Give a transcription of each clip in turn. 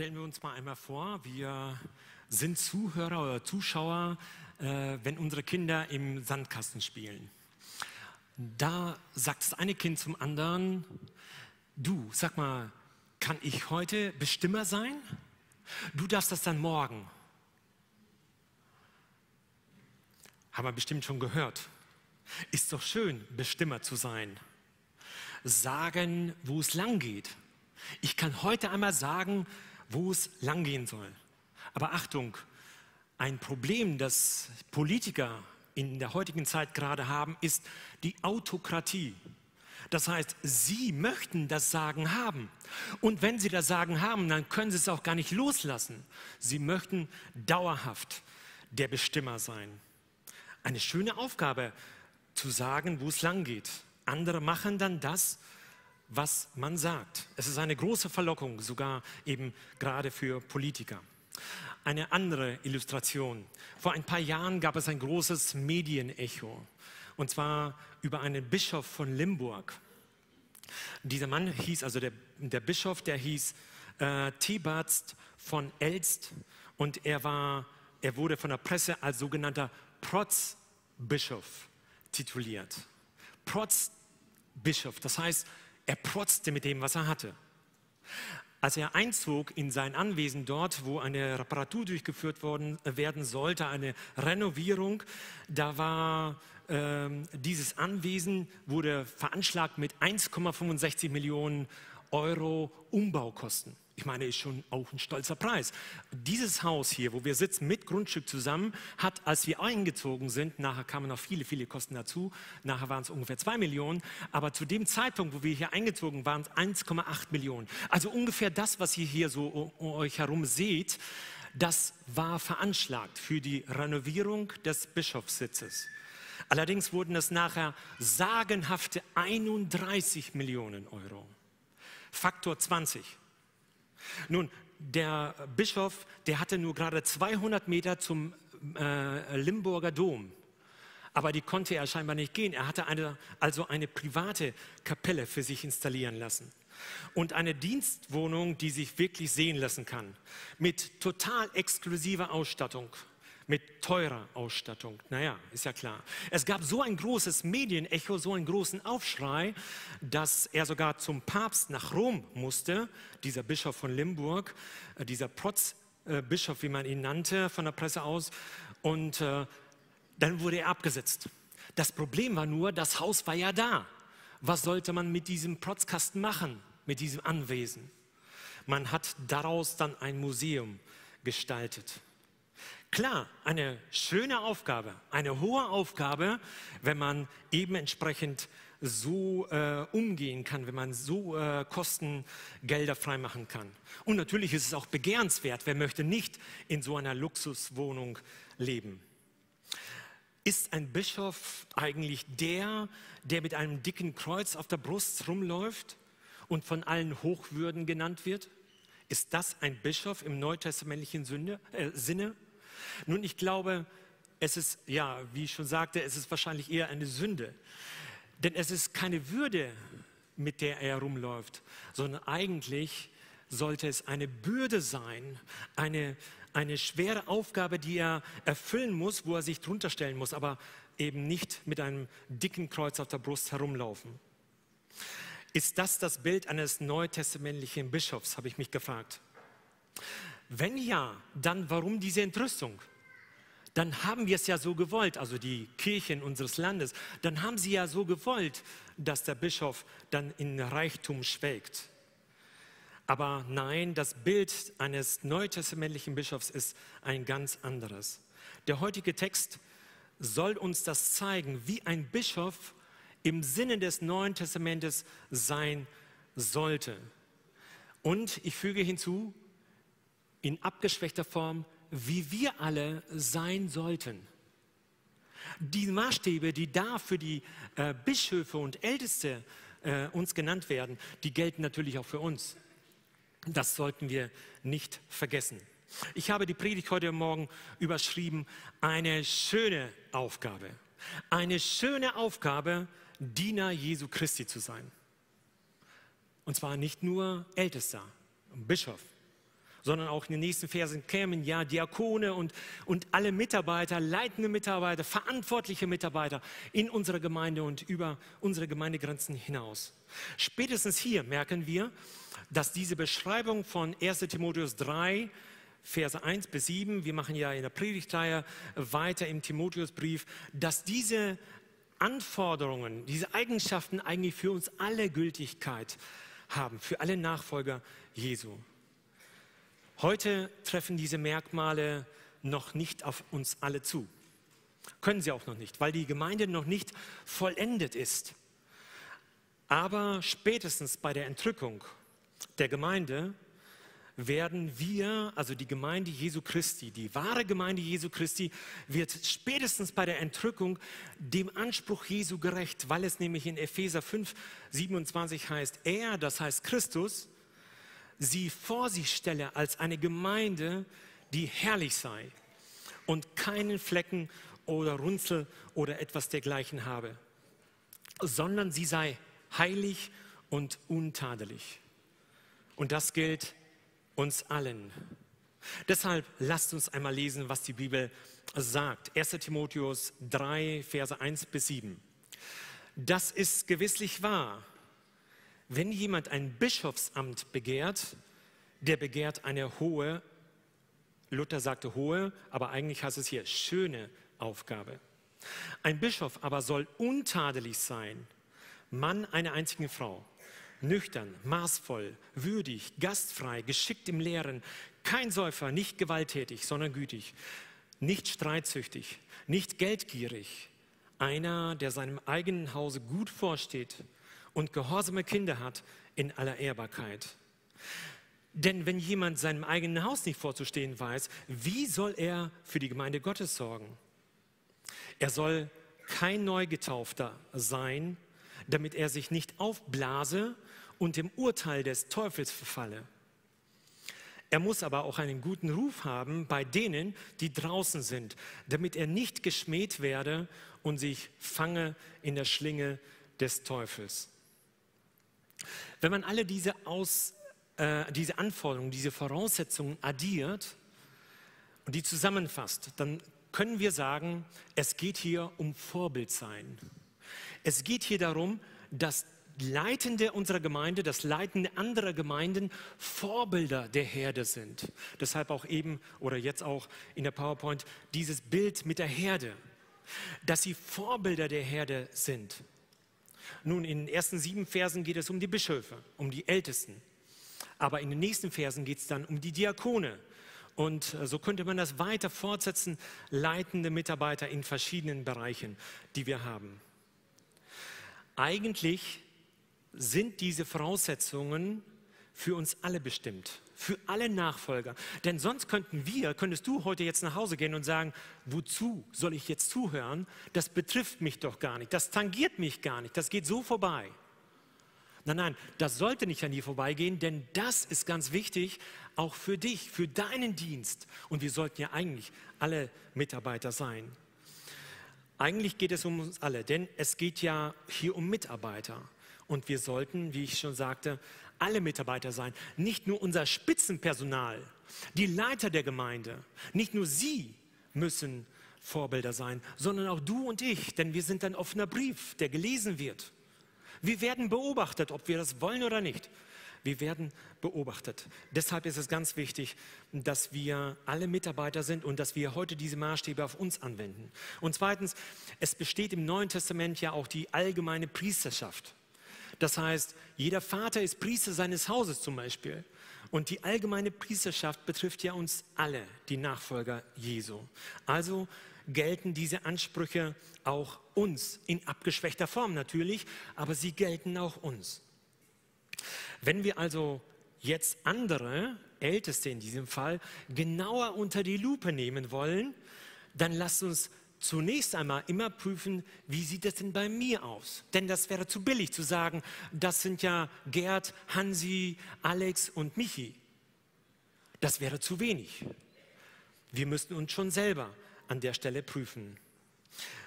Stellen wir uns mal einmal vor, wir sind Zuhörer oder Zuschauer, äh, wenn unsere Kinder im Sandkasten spielen. Da sagt das eine Kind zum anderen, du, sag mal, kann ich heute Bestimmer sein? Du darfst das dann morgen. Haben wir bestimmt schon gehört. Ist doch schön, Bestimmer zu sein. Sagen, wo es lang geht. Ich kann heute einmal sagen, wo es lang gehen soll. Aber Achtung, ein Problem, das Politiker in der heutigen Zeit gerade haben, ist die Autokratie. Das heißt, sie möchten das Sagen haben. Und wenn sie das Sagen haben, dann können sie es auch gar nicht loslassen. Sie möchten dauerhaft der Bestimmer sein. Eine schöne Aufgabe, zu sagen, wo es lang geht. Andere machen dann das, man sagt. Es ist eine große Verlockung, sogar eben gerade für Politiker. Eine andere Illustration. Vor ein paar Jahren gab es ein großes Medienecho, und zwar über einen Bischof von Limburg. Dieser Mann hieß, also der, der Bischof, der hieß äh, Thebarst von Elst und er, war, er wurde von der Presse als sogenannter Protzbischof tituliert. Protzbischof, das heißt, er protzte mit dem, was er hatte. Als er einzog in sein Anwesen dort, wo eine Reparatur durchgeführt worden, äh, werden sollte, eine Renovierung, da war äh, dieses Anwesen wurde veranschlagt mit 1,65 Millionen Euro Umbaukosten. Ich meine, ist schon auch ein stolzer Preis. Dieses Haus hier, wo wir sitzen, mit Grundstück zusammen, hat, als wir eingezogen sind, nachher kamen noch viele, viele Kosten dazu, nachher waren es ungefähr zwei Millionen, aber zu dem Zeitpunkt, wo wir hier eingezogen waren, 1,8 Millionen. Also ungefähr das, was ihr hier so um euch herum seht, das war veranschlagt für die Renovierung des Bischofssitzes. Allerdings wurden es nachher sagenhafte 31 Millionen Euro. Faktor 20. Nun, der Bischof, der hatte nur gerade 200 Meter zum äh, Limburger Dom. Aber die konnte er scheinbar nicht gehen. Er hatte eine, also eine private Kapelle für sich installieren lassen. Und eine Dienstwohnung, die sich wirklich sehen lassen kann. Mit total exklusiver Ausstattung mit teurer Ausstattung. Naja, ist ja klar. Es gab so ein großes Medienecho, so einen großen Aufschrei, dass er sogar zum Papst nach Rom musste, dieser Bischof von Limburg, äh, dieser Protzbischof, wie man ihn nannte, von der Presse aus. Und äh, dann wurde er abgesetzt. Das Problem war nur, das Haus war ja da. Was sollte man mit diesem Protzkasten machen, mit diesem Anwesen? Man hat daraus dann ein Museum gestaltet. Klar, eine schöne Aufgabe, eine hohe Aufgabe, wenn man eben entsprechend so äh, umgehen kann, wenn man so äh, Kostengelder freimachen kann. Und natürlich ist es auch begehrenswert, wer möchte nicht in so einer Luxuswohnung leben. Ist ein Bischof eigentlich der, der mit einem dicken Kreuz auf der Brust rumläuft und von allen Hochwürden genannt wird? Ist das ein Bischof im neutestamentlichen Sünde, äh, Sinne? Nun, ich glaube, es ist, ja, wie ich schon sagte, es ist wahrscheinlich eher eine Sünde. Denn es ist keine Würde, mit der er rumläuft, sondern eigentlich sollte es eine Bürde sein, eine, eine schwere Aufgabe, die er erfüllen muss, wo er sich drunter stellen muss, aber eben nicht mit einem dicken Kreuz auf der Brust herumlaufen. Ist das das Bild eines neutestamentlichen Bischofs, habe ich mich gefragt. Wenn ja, dann warum diese Entrüstung? Dann haben wir es ja so gewollt, also die Kirchen unseres Landes, dann haben sie ja so gewollt, dass der Bischof dann in Reichtum schwelgt. Aber nein, das Bild eines neutestamentlichen Bischofs ist ein ganz anderes. Der heutige Text soll uns das zeigen, wie ein Bischof im Sinne des Neuen Testamentes sein sollte. Und ich füge hinzu, in abgeschwächter Form, wie wir alle sein sollten. Die Maßstäbe, die da für die äh, Bischöfe und Älteste äh, uns genannt werden, die gelten natürlich auch für uns. Das sollten wir nicht vergessen. Ich habe die Predigt heute Morgen überschrieben, eine schöne Aufgabe. Eine schöne Aufgabe, Diener Jesu Christi zu sein. Und zwar nicht nur Ältester, Bischof, sondern auch in den nächsten Versen kämen ja Diakone und, und alle Mitarbeiter, leitende Mitarbeiter, verantwortliche Mitarbeiter in unserer Gemeinde und über unsere Gemeindegrenzen hinaus. Spätestens hier merken wir, dass diese Beschreibung von 1 Timotheus 3, Verse 1 bis 7, wir machen ja in der Predigtreihe weiter im Timotheusbrief, dass diese Anforderungen, diese Eigenschaften eigentlich für uns alle Gültigkeit haben, für alle Nachfolger Jesu. Heute treffen diese Merkmale noch nicht auf uns alle zu. Können sie auch noch nicht, weil die Gemeinde noch nicht vollendet ist. Aber spätestens bei der Entrückung der Gemeinde werden wir, also die Gemeinde Jesu Christi, die wahre Gemeinde Jesu Christi, wird spätestens bei der Entrückung dem Anspruch Jesu gerecht, weil es nämlich in Epheser 5, 27 heißt, er, das heißt Christus, sie vor sich stelle als eine Gemeinde, die herrlich sei und keinen Flecken oder Runzel oder etwas dergleichen habe, sondern sie sei heilig und untadelig. Und das gilt uns allen. Deshalb lasst uns einmal lesen, was die Bibel sagt. 1 Timotheus 3, Verse 1 bis 7. Das ist gewisslich wahr wenn jemand ein Bischofsamt begehrt, der begehrt eine hohe, Luther sagte hohe, aber eigentlich heißt es hier schöne Aufgabe. Ein Bischof aber soll untadelig sein, Mann einer einzigen Frau, nüchtern, maßvoll, würdig, gastfrei, geschickt im Lehren, kein Säufer, nicht gewalttätig, sondern gütig, nicht streitsüchtig, nicht geldgierig, einer, der seinem eigenen Hause gut vorsteht und gehorsame Kinder hat in aller Ehrbarkeit. Denn wenn jemand seinem eigenen Haus nicht vorzustehen weiß, wie soll er für die Gemeinde Gottes sorgen? Er soll kein Neugetaufter sein, damit er sich nicht aufblase und dem Urteil des Teufels verfalle. Er muss aber auch einen guten Ruf haben bei denen, die draußen sind, damit er nicht geschmäht werde und sich fange in der Schlinge des Teufels. Wenn man alle diese, Aus, äh, diese Anforderungen, diese Voraussetzungen addiert und die zusammenfasst, dann können wir sagen, es geht hier um Vorbildsein. Es geht hier darum, dass Leitende unserer Gemeinde, das Leitende anderer Gemeinden Vorbilder der Herde sind. Deshalb auch eben oder jetzt auch in der PowerPoint dieses Bild mit der Herde, dass sie Vorbilder der Herde sind. Nun, in den ersten sieben Versen geht es um die Bischöfe, um die Ältesten. Aber in den nächsten Versen geht es dann um die Diakone. Und äh, so könnte man das weiter fortsetzen, leitende Mitarbeiter in verschiedenen Bereichen, die wir haben. Eigentlich sind diese Voraussetzungen für uns alle bestimmt für alle Nachfolger. Denn sonst könnten wir, könntest du heute jetzt nach Hause gehen und sagen, wozu soll ich jetzt zuhören? Das betrifft mich doch gar nicht, das tangiert mich gar nicht, das geht so vorbei. Nein, nein, das sollte nicht an dir vorbeigehen, denn das ist ganz wichtig, auch für dich, für deinen Dienst. Und wir sollten ja eigentlich alle Mitarbeiter sein. Eigentlich geht es um uns alle, denn es geht ja hier um Mitarbeiter. Und wir sollten, wie ich schon sagte, alle Mitarbeiter sein, nicht nur unser Spitzenpersonal, die Leiter der Gemeinde, nicht nur sie müssen Vorbilder sein, sondern auch du und ich, denn wir sind ein offener Brief, der gelesen wird. Wir werden beobachtet, ob wir das wollen oder nicht. Wir werden beobachtet. Deshalb ist es ganz wichtig, dass wir alle Mitarbeiter sind und dass wir heute diese Maßstäbe auf uns anwenden. Und zweitens, es besteht im Neuen Testament ja auch die allgemeine Priesterschaft. Das heißt, jeder Vater ist Priester seines Hauses zum Beispiel. Und die allgemeine Priesterschaft betrifft ja uns alle, die Nachfolger Jesu. Also gelten diese Ansprüche auch uns, in abgeschwächter Form natürlich, aber sie gelten auch uns. Wenn wir also jetzt andere, Älteste in diesem Fall, genauer unter die Lupe nehmen wollen, dann lasst uns zunächst einmal immer prüfen, wie sieht es denn bei mir aus? Denn das wäre zu billig zu sagen, das sind ja Gerd, Hansi, Alex und Michi. Das wäre zu wenig. Wir müssten uns schon selber an der Stelle prüfen.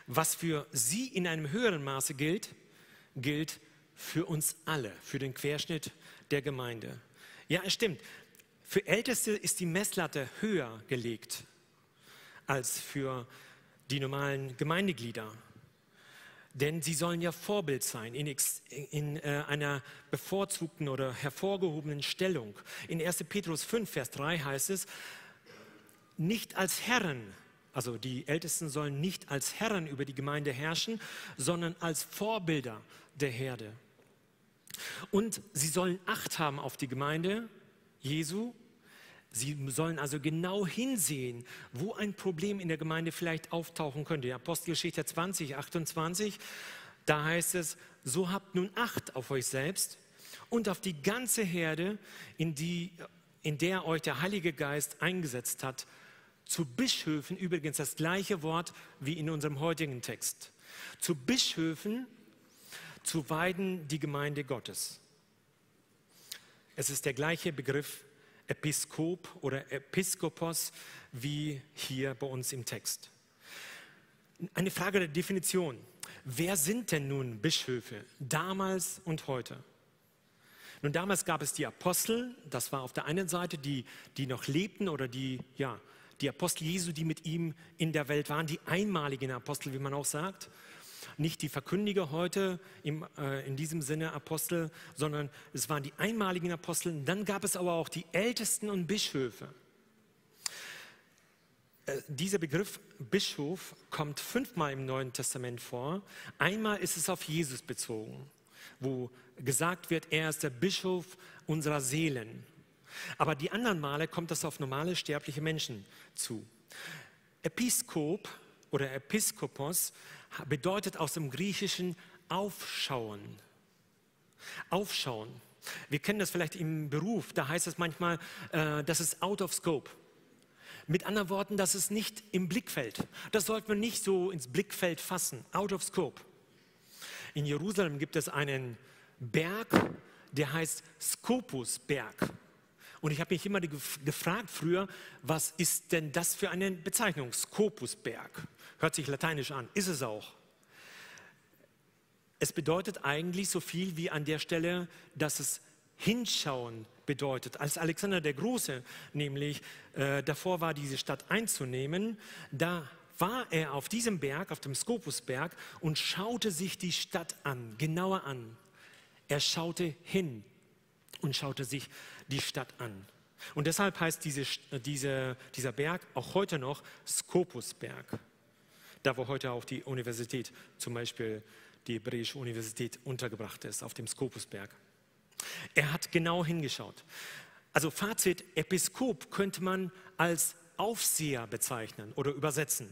Was für sie in einem höheren Maße gilt, gilt für uns alle, für den Querschnitt der Gemeinde. Ja, es stimmt. Für Älteste ist die Messlatte höher gelegt als für die normalen Gemeindeglieder. Denn sie sollen ja Vorbild sein in, in äh, einer bevorzugten oder hervorgehobenen Stellung. In 1. Petrus 5, Vers 3 heißt es, nicht als Herren, also die Ältesten sollen nicht als Herren über die Gemeinde herrschen, sondern als Vorbilder der Herde. Und sie sollen Acht haben auf die Gemeinde Jesu. Sie sollen also genau hinsehen, wo ein Problem in der Gemeinde vielleicht auftauchen könnte. Die Apostelgeschichte 20, 28, da heißt es, so habt nun Acht auf euch selbst und auf die ganze Herde, in, die, in der euch der Heilige Geist eingesetzt hat, zu Bischöfen, übrigens das gleiche Wort wie in unserem heutigen Text. Zu Bischöfen zu weiden die Gemeinde Gottes. Es ist der gleiche Begriff Episkop oder Episkopos wie hier bei uns im Text. Eine Frage der Definition. Wer sind denn nun Bischöfe damals und heute? Nun, damals gab es die Apostel, das war auf der einen Seite die, die noch lebten oder die, ja, die Apostel Jesu, die mit ihm in der Welt waren, die einmaligen Apostel, wie man auch sagt. Nicht die Verkündiger heute im, äh, in diesem Sinne Apostel, sondern es waren die einmaligen Apostel. Dann gab es aber auch die Ältesten und Bischöfe. Äh, dieser Begriff Bischof kommt fünfmal im Neuen Testament vor. Einmal ist es auf Jesus bezogen, wo gesagt wird, er ist der Bischof unserer Seelen. Aber die anderen Male kommt das auf normale sterbliche Menschen zu. Episkop oder Episkopos bedeutet aus dem Griechischen aufschauen. Aufschauen. Wir kennen das vielleicht im Beruf, da heißt es manchmal, äh, das ist out of scope. Mit anderen Worten, das ist nicht im Blickfeld. Das sollte man nicht so ins Blickfeld fassen. Out of scope. In Jerusalem gibt es einen Berg, der heißt Scopusberg. Und ich habe mich immer gefragt früher, was ist denn das für eine Bezeichnung? Scopusberg. Hört sich lateinisch an, ist es auch. Es bedeutet eigentlich so viel wie an der Stelle, dass es hinschauen bedeutet. Als Alexander der Große nämlich äh, davor war, diese Stadt einzunehmen, da war er auf diesem Berg, auf dem Skopusberg und schaute sich die Stadt an, genauer an. Er schaute hin und schaute sich die Stadt an. Und deshalb heißt diese, diese, dieser Berg auch heute noch Skopusberg da wo heute auch die Universität, zum Beispiel die Hebräische Universität, untergebracht ist, auf dem Skopusberg. Er hat genau hingeschaut. Also Fazit, Episkop könnte man als Aufseher bezeichnen oder übersetzen.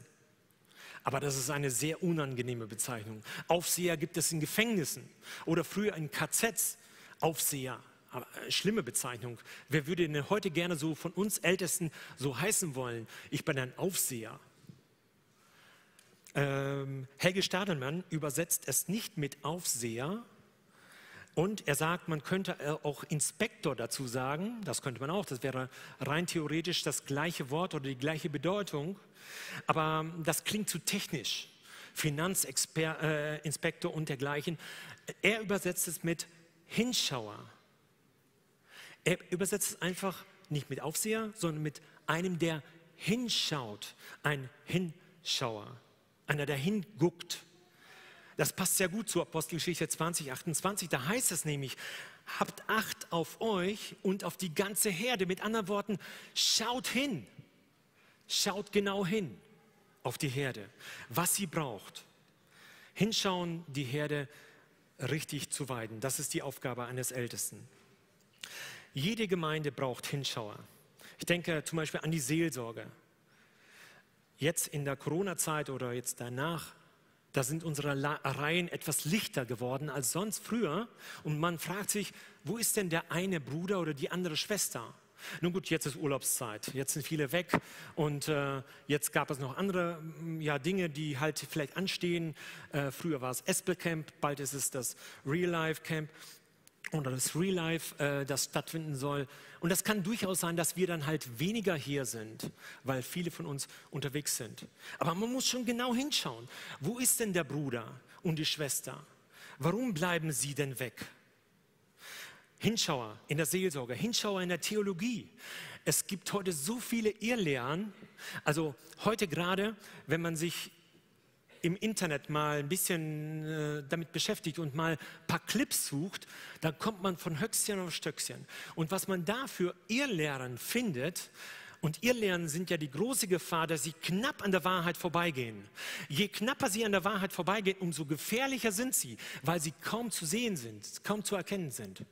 Aber das ist eine sehr unangenehme Bezeichnung. Aufseher gibt es in Gefängnissen oder früher in KZs. Aufseher, aber äh, schlimme Bezeichnung. Wer würde denn heute gerne so von uns Ältesten so heißen wollen? Ich bin ein Aufseher. Ähm, Helge Stadelmann übersetzt es nicht mit Aufseher und er sagt, man könnte äh, auch Inspektor dazu sagen, das könnte man auch, das wäre rein theoretisch das gleiche Wort oder die gleiche Bedeutung, aber das klingt zu technisch. Finanzinspektor äh, und dergleichen. Er übersetzt es mit Hinschauer. Er übersetzt es einfach nicht mit Aufseher, sondern mit einem, der hinschaut, ein Hinschauer einer, der hinguckt. Das passt sehr gut zur Apostelgeschichte 20, 28. Da heißt es nämlich, habt Acht auf euch und auf die ganze Herde. Mit anderen Worten, schaut hin. Schaut genau hin auf die Herde, was sie braucht. Hinschauen, die Herde richtig zu weiden. Das ist die Aufgabe eines Ältesten. Jede Gemeinde braucht Hinschauer. Ich denke zum Beispiel an die Seelsorge jetzt in der Corona-Zeit oder jetzt danach, da sind unsere Reihen etwas lichter geworden als sonst früher. Und man fragt sich, wo ist denn der eine Bruder oder die andere Schwester? Nun gut, jetzt ist Urlaubszeit, jetzt sind viele weg und äh, jetzt gab es noch andere ja, Dinge, die halt vielleicht anstehen. Äh, früher war es Espel Camp, bald ist es das Real Life Camp oder das Real Life, äh, das stattfinden soll. Und das kann durchaus sein, dass wir dann halt weniger hier sind, weil viele von uns unterwegs sind. Aber man muss schon genau hinschauen. Wo ist denn der Bruder und die Schwester? Warum bleiben sie denn weg? Hinschauer in der Seelsorge, Hinschauer in der Theologie. Es gibt heute so viele Irrlehren. Also heute gerade, wenn man sich im Internet mal ein bisschen äh, damit beschäftigt und mal ein paar Clips sucht, dann kommt man von Höchstchen auf Stöckchen. Und was man da für Irrlehren findet, und Irrlehren sind ja die große Gefahr, dass sie knapp an der Wahrheit vorbeigehen. Je knapper sie an der Wahrheit vorbeigehen, umso gefährlicher sind sie, weil sie kaum zu sehen sind, kaum zu erkennen sind.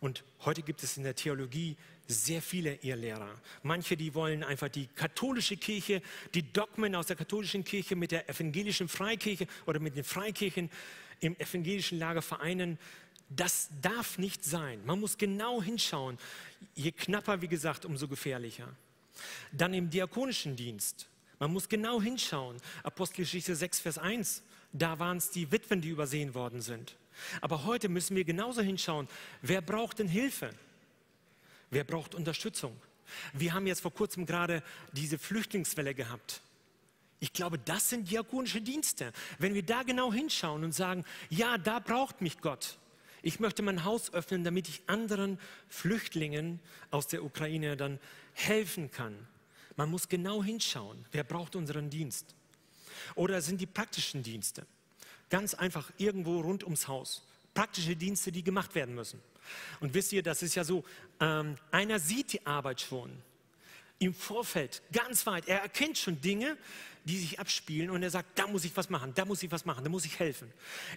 Und heute gibt es in der Theologie sehr viele Irrlehrer. Manche, die wollen einfach die katholische Kirche, die Dogmen aus der katholischen Kirche mit der evangelischen Freikirche oder mit den Freikirchen im evangelischen Lager vereinen. Das darf nicht sein. Man muss genau hinschauen. Je knapper, wie gesagt, umso gefährlicher. Dann im diakonischen Dienst. Man muss genau hinschauen. Apostelgeschichte 6, Vers 1. Da waren es die Witwen, die übersehen worden sind. Aber heute müssen wir genauso hinschauen. Wer braucht denn Hilfe? Wer braucht Unterstützung? Wir haben jetzt vor kurzem gerade diese Flüchtlingswelle gehabt. Ich glaube, das sind diakonische Dienste. Wenn wir da genau hinschauen und sagen, ja, da braucht mich Gott. Ich möchte mein Haus öffnen, damit ich anderen Flüchtlingen aus der Ukraine dann helfen kann. Man muss genau hinschauen, wer braucht unseren Dienst. Oder sind die praktischen Dienste? Ganz einfach irgendwo rund ums Haus. Praktische Dienste, die gemacht werden müssen. Und wisst ihr, das ist ja so, ähm, einer sieht die Arbeit schon im Vorfeld, ganz weit. Er erkennt schon Dinge, die sich abspielen und er sagt, da muss ich was machen, da muss ich was machen, da muss ich helfen.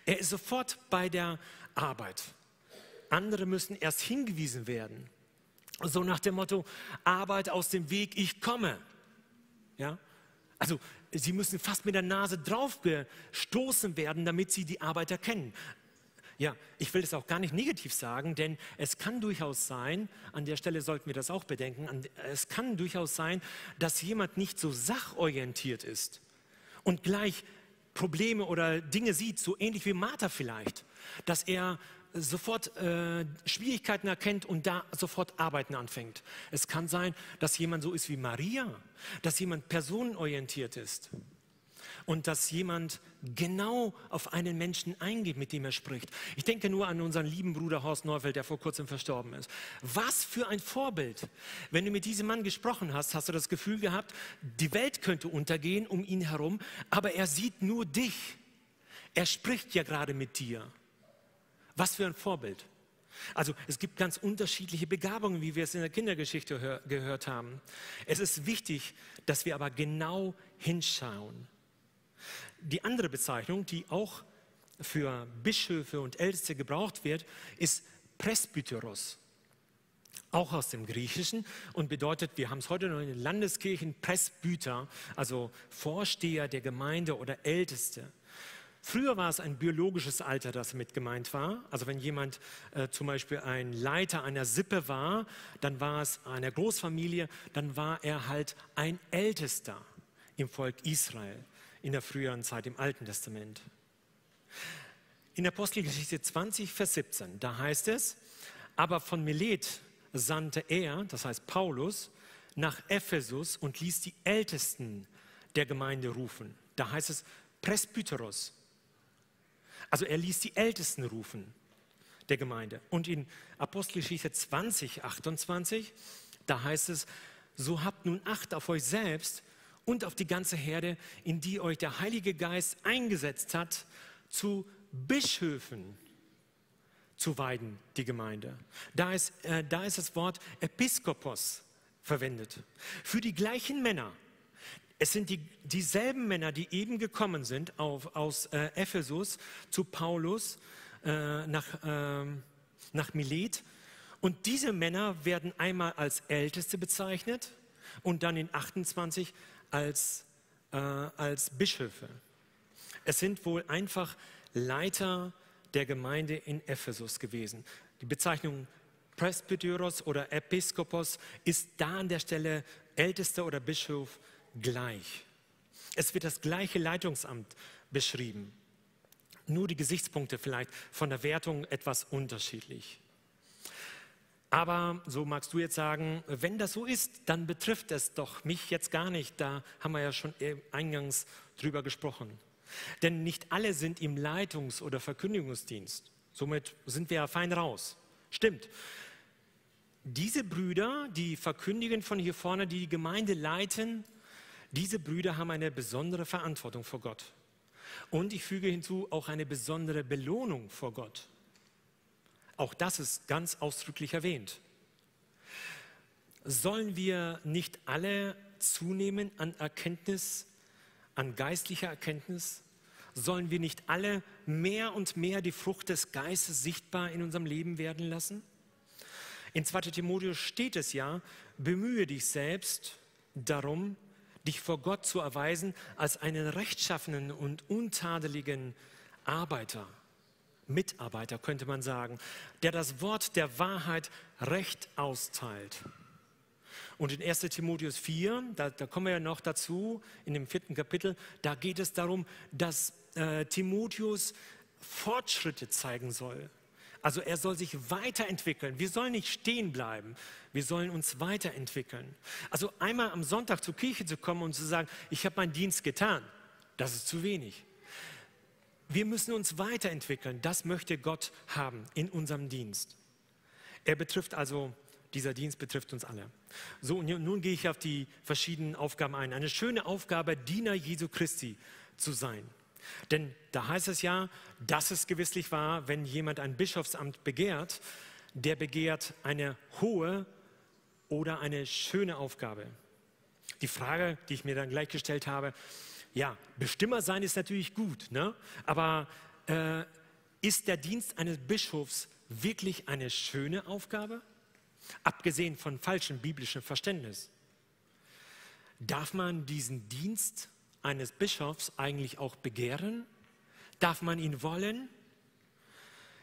Er ist sofort bei der Arbeit. Andere müssen erst hingewiesen werden. So nach dem Motto, Arbeit aus dem Weg, ich komme. Ja? Also sie müssen fast mit der Nase drauf gestoßen werden, damit sie die Arbeit erkennen. Ja, ich will es auch gar nicht negativ sagen, denn es kann durchaus sein, an der Stelle sollten wir das auch bedenken, es kann durchaus sein, dass jemand nicht so sachorientiert ist und gleich Probleme oder Dinge sieht, so ähnlich wie Martha vielleicht, dass er sofort äh, Schwierigkeiten erkennt und da sofort arbeiten anfängt. Es kann sein, dass jemand so ist wie Maria, dass jemand personenorientiert ist und dass jemand genau auf einen Menschen eingeht, mit dem er spricht. Ich denke nur an unseren lieben Bruder Horst Neufeld, der vor kurzem verstorben ist. Was für ein Vorbild. Wenn du mit diesem Mann gesprochen hast, hast du das Gefühl gehabt, die Welt könnte untergehen um ihn herum, aber er sieht nur dich. Er spricht ja gerade mit dir. Was für ein Vorbild. Also es gibt ganz unterschiedliche Begabungen, wie wir es in der Kindergeschichte gehört haben. Es ist wichtig, dass wir aber genau hinschauen. Die andere Bezeichnung, die auch für Bischöfe und Älteste gebraucht wird, ist Presbyteros. Auch aus dem Griechischen und bedeutet, wir haben es heute noch in den Landeskirchen, Presbyter, also Vorsteher der Gemeinde oder Älteste. Früher war es ein biologisches Alter, das mit gemeint war. Also wenn jemand äh, zum Beispiel ein Leiter einer Sippe war, dann war es einer Großfamilie, dann war er halt ein Ältester im Volk Israel in der früheren Zeit im Alten Testament. In Apostelgeschichte 20, Vers 17, da heißt es, aber von Milet sandte er, das heißt Paulus, nach Ephesus und ließ die Ältesten der Gemeinde rufen. Da heißt es Presbyteros. Also er ließ die Ältesten rufen der Gemeinde. Und in Apostelgeschichte 20, 28, da heißt es, so habt nun Acht auf euch selbst und auf die ganze Herde, in die euch der Heilige Geist eingesetzt hat, zu Bischöfen zu weiden, die Gemeinde. Da ist, äh, da ist das Wort Episkopos verwendet. Für die gleichen Männer. Es sind die, dieselben Männer, die eben gekommen sind auf, aus äh, Ephesus zu Paulus äh, nach, ähm, nach Milet. Und diese Männer werden einmal als Älteste bezeichnet und dann in 28 als, äh, als Bischöfe. Es sind wohl einfach Leiter der Gemeinde in Ephesus gewesen. Die Bezeichnung Presbyteros oder Episkopos ist da an der Stelle Ältester oder Bischof gleich. Es wird das gleiche Leitungsamt beschrieben. Nur die Gesichtspunkte vielleicht von der Wertung etwas unterschiedlich. Aber so magst du jetzt sagen, wenn das so ist, dann betrifft es doch mich jetzt gar nicht. Da haben wir ja schon eingangs drüber gesprochen. Denn nicht alle sind im Leitungs- oder Verkündigungsdienst, Somit sind wir ja fein raus. Stimmt. Diese Brüder, die verkündigen von hier vorne, die die Gemeinde leiten, diese Brüder haben eine besondere Verantwortung vor Gott. Und ich füge hinzu auch eine besondere Belohnung vor Gott. Auch das ist ganz ausdrücklich erwähnt. Sollen wir nicht alle zunehmen an Erkenntnis, an geistlicher Erkenntnis? Sollen wir nicht alle mehr und mehr die Frucht des Geistes sichtbar in unserem Leben werden lassen? In 2 Timotheus steht es ja, bemühe dich selbst darum, dich vor Gott zu erweisen als einen rechtschaffenen und untadeligen Arbeiter, Mitarbeiter könnte man sagen, der das Wort der Wahrheit recht austeilt. Und in 1 Timotheus 4, da, da, kommen wir ja noch dazu, in dem vierten Kapitel, da geht es darum, dass äh, Timotheus Fortschritte zeigen soll. Also er soll sich weiterentwickeln. Wir sollen nicht stehen bleiben. Wir sollen uns weiterentwickeln. Also einmal am Sonntag zur Kirche zu kommen und zu sagen, ich habe meinen Dienst getan, das ist zu wenig. Wir müssen uns weiterentwickeln. Das möchte Gott haben in unserem Dienst. Er betrifft also, dieser Dienst betrifft uns alle. So, und nun gehe ich auf die verschiedenen Aufgaben ein. Eine schöne Aufgabe, Diener Jesu Christi zu sein. Denn da heißt es ja, dass es gewisslich war, wenn jemand ein Bischofsamt begehrt, der begehrt eine hohe oder eine schöne Aufgabe. Die Frage, die ich mir dann gleich gestellt habe, ja, Bestimmer sein ist natürlich gut, ne? aber äh, ist der Dienst eines Bischofs wirklich eine schöne Aufgabe? Abgesehen von falschem biblischen Verständnis. Darf man diesen Dienst eines Bischofs eigentlich auch begehren? Darf man ihn wollen?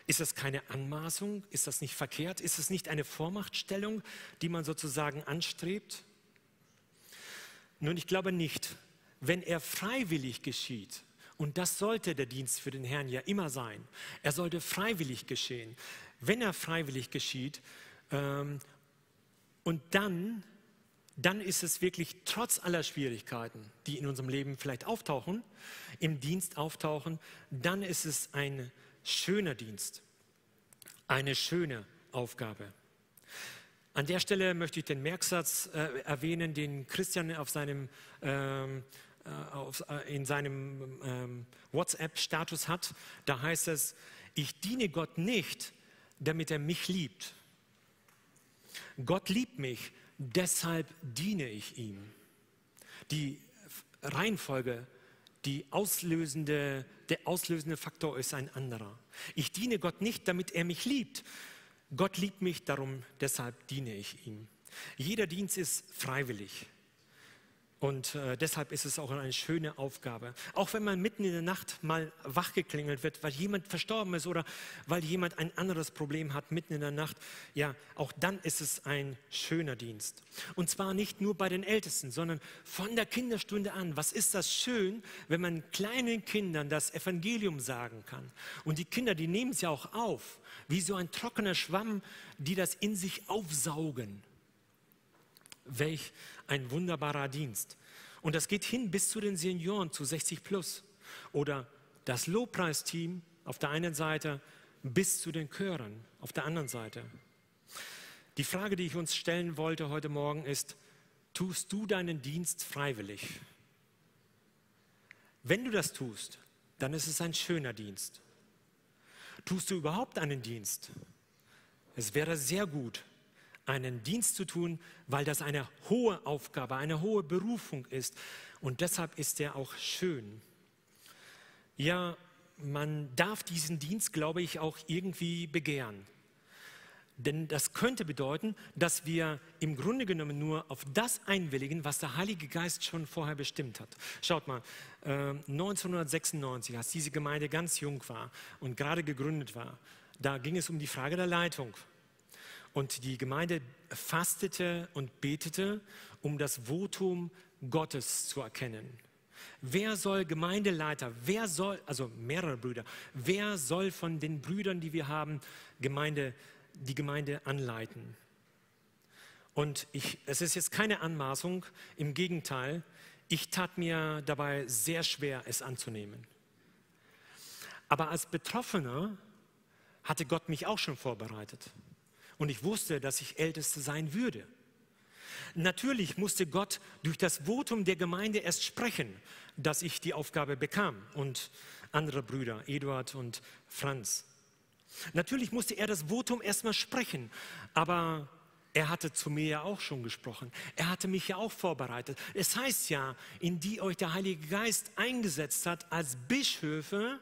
Ist das keine Anmaßung? Ist das nicht verkehrt? Ist es nicht eine Vormachtstellung, die man sozusagen anstrebt? Nun, ich glaube nicht. Wenn er freiwillig geschieht, und das sollte der Dienst für den Herrn ja immer sein, er sollte freiwillig geschehen. Wenn er freiwillig geschieht ähm, und dann dann ist es wirklich trotz aller Schwierigkeiten, die in unserem Leben vielleicht auftauchen, im Dienst auftauchen, dann ist es ein schöner Dienst, eine schöne Aufgabe. An der Stelle möchte ich den Merksatz äh, erwähnen, den Christian auf seinem, ähm, äh, auf, äh, in seinem ähm, WhatsApp-Status hat. Da heißt es, ich diene Gott nicht, damit er mich liebt. Gott liebt mich, deshalb diene ich ihm. Die Reihenfolge, die auslösende, der auslösende Faktor ist ein anderer. Ich diene Gott nicht, damit er mich liebt. Gott liebt mich, darum deshalb diene ich ihm. Jeder Dienst ist freiwillig. Und äh, deshalb ist es auch eine schöne Aufgabe. Auch wenn man mitten in der Nacht mal wachgeklingelt wird, weil jemand verstorben ist oder weil jemand ein anderes Problem hat mitten in der Nacht, ja, auch dann ist es ein schöner Dienst. Und zwar nicht nur bei den Ältesten, sondern von der Kinderstunde an. Was ist das schön, wenn man kleinen Kindern das Evangelium sagen kann? Und die Kinder, die nehmen es ja auch auf, wie so ein trockener Schwamm, die das in sich aufsaugen. Welch ein wunderbarer Dienst. Und das geht hin bis zu den Senioren, zu 60 plus. Oder das Lobpreisteam auf der einen Seite bis zu den Chören auf der anderen Seite. Die Frage, die ich uns stellen wollte heute Morgen ist, tust du deinen Dienst freiwillig? Wenn du das tust, dann ist es ein schöner Dienst. Tust du überhaupt einen Dienst? Es wäre sehr gut, einen Dienst zu tun, weil das eine hohe Aufgabe, eine hohe Berufung ist. Und deshalb ist er auch schön. Ja, man darf diesen Dienst, glaube ich, auch irgendwie begehren. Denn das könnte bedeuten, dass wir im Grunde genommen nur auf das einwilligen, was der Heilige Geist schon vorher bestimmt hat. Schaut mal, 1996, ähm, als diese Gemeinde ganz jung war und gerade gegründet war, da ging es um die Frage der Leitung. Und die Gemeinde fastete und betete, um das Votum Gottes zu erkennen. Wer soll Gemeindeleiter, wer soll, also mehrere Brüder, wer soll von den Brüdern, die wir haben, Gemeinde, die Gemeinde anleiten? Und ich, es ist jetzt keine Anmaßung, im Gegenteil, ich tat mir dabei sehr schwer, es anzunehmen. Aber als Betroffener hatte Gott mich auch schon vorbereitet. Und ich wusste, dass ich Älteste sein würde. Natürlich musste Gott durch das Votum der Gemeinde erst sprechen, dass ich die Aufgabe bekam und andere Brüder, Eduard und Franz. Natürlich musste er das Votum erstmal sprechen, aber er hatte zu mir ja auch schon gesprochen. Er hatte mich ja auch vorbereitet. Es heißt ja, in die euch der Heilige Geist eingesetzt hat als Bischöfe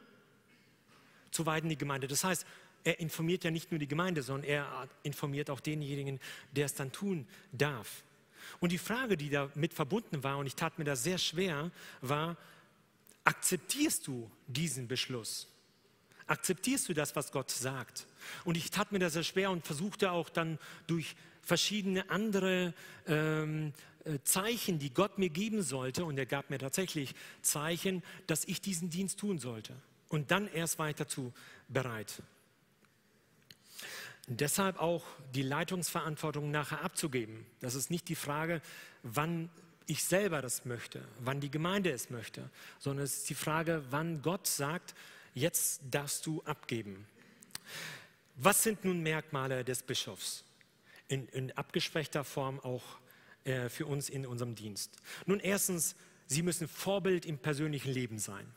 zu weiden die Gemeinde. Das heißt, er informiert ja nicht nur die Gemeinde, sondern er informiert auch denjenigen, der es dann tun darf. Und die Frage, die damit verbunden war, und ich tat mir das sehr schwer, war, akzeptierst du diesen Beschluss? Akzeptierst du das, was Gott sagt? Und ich tat mir das sehr schwer und versuchte auch dann durch verschiedene andere ähm, äh, Zeichen, die Gott mir geben sollte, und er gab mir tatsächlich Zeichen, dass ich diesen Dienst tun sollte. Und dann erst war ich dazu bereit. Deshalb auch die Leitungsverantwortung nachher abzugeben. Das ist nicht die Frage, wann ich selber das möchte, wann die Gemeinde es möchte, sondern es ist die Frage, wann Gott sagt, jetzt darfst du abgeben. Was sind nun Merkmale des Bischofs? In, in abgeschwächter Form auch äh, für uns in unserem Dienst. Nun erstens, sie müssen Vorbild im persönlichen Leben sein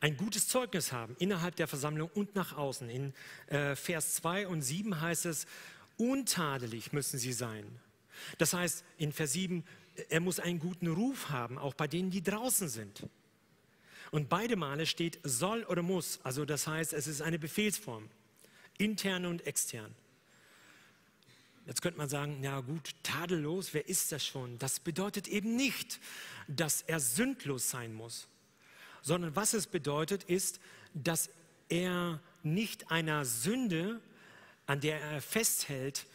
ein gutes Zeugnis haben innerhalb der Versammlung und nach außen. In äh, Vers 2 und 7 heißt es, untadelig müssen sie sein. Das heißt, in Vers 7, er muss einen guten Ruf haben, auch bei denen, die draußen sind. Und beide Male steht soll oder muss, also das heißt, es ist eine Befehlsform, intern und extern. Jetzt könnte man sagen, na gut, tadellos, wer ist das schon? Das bedeutet eben nicht, dass er sündlos sein muss sondern was es bedeutet ist, dass er nicht einer Sünde, an der er festhält,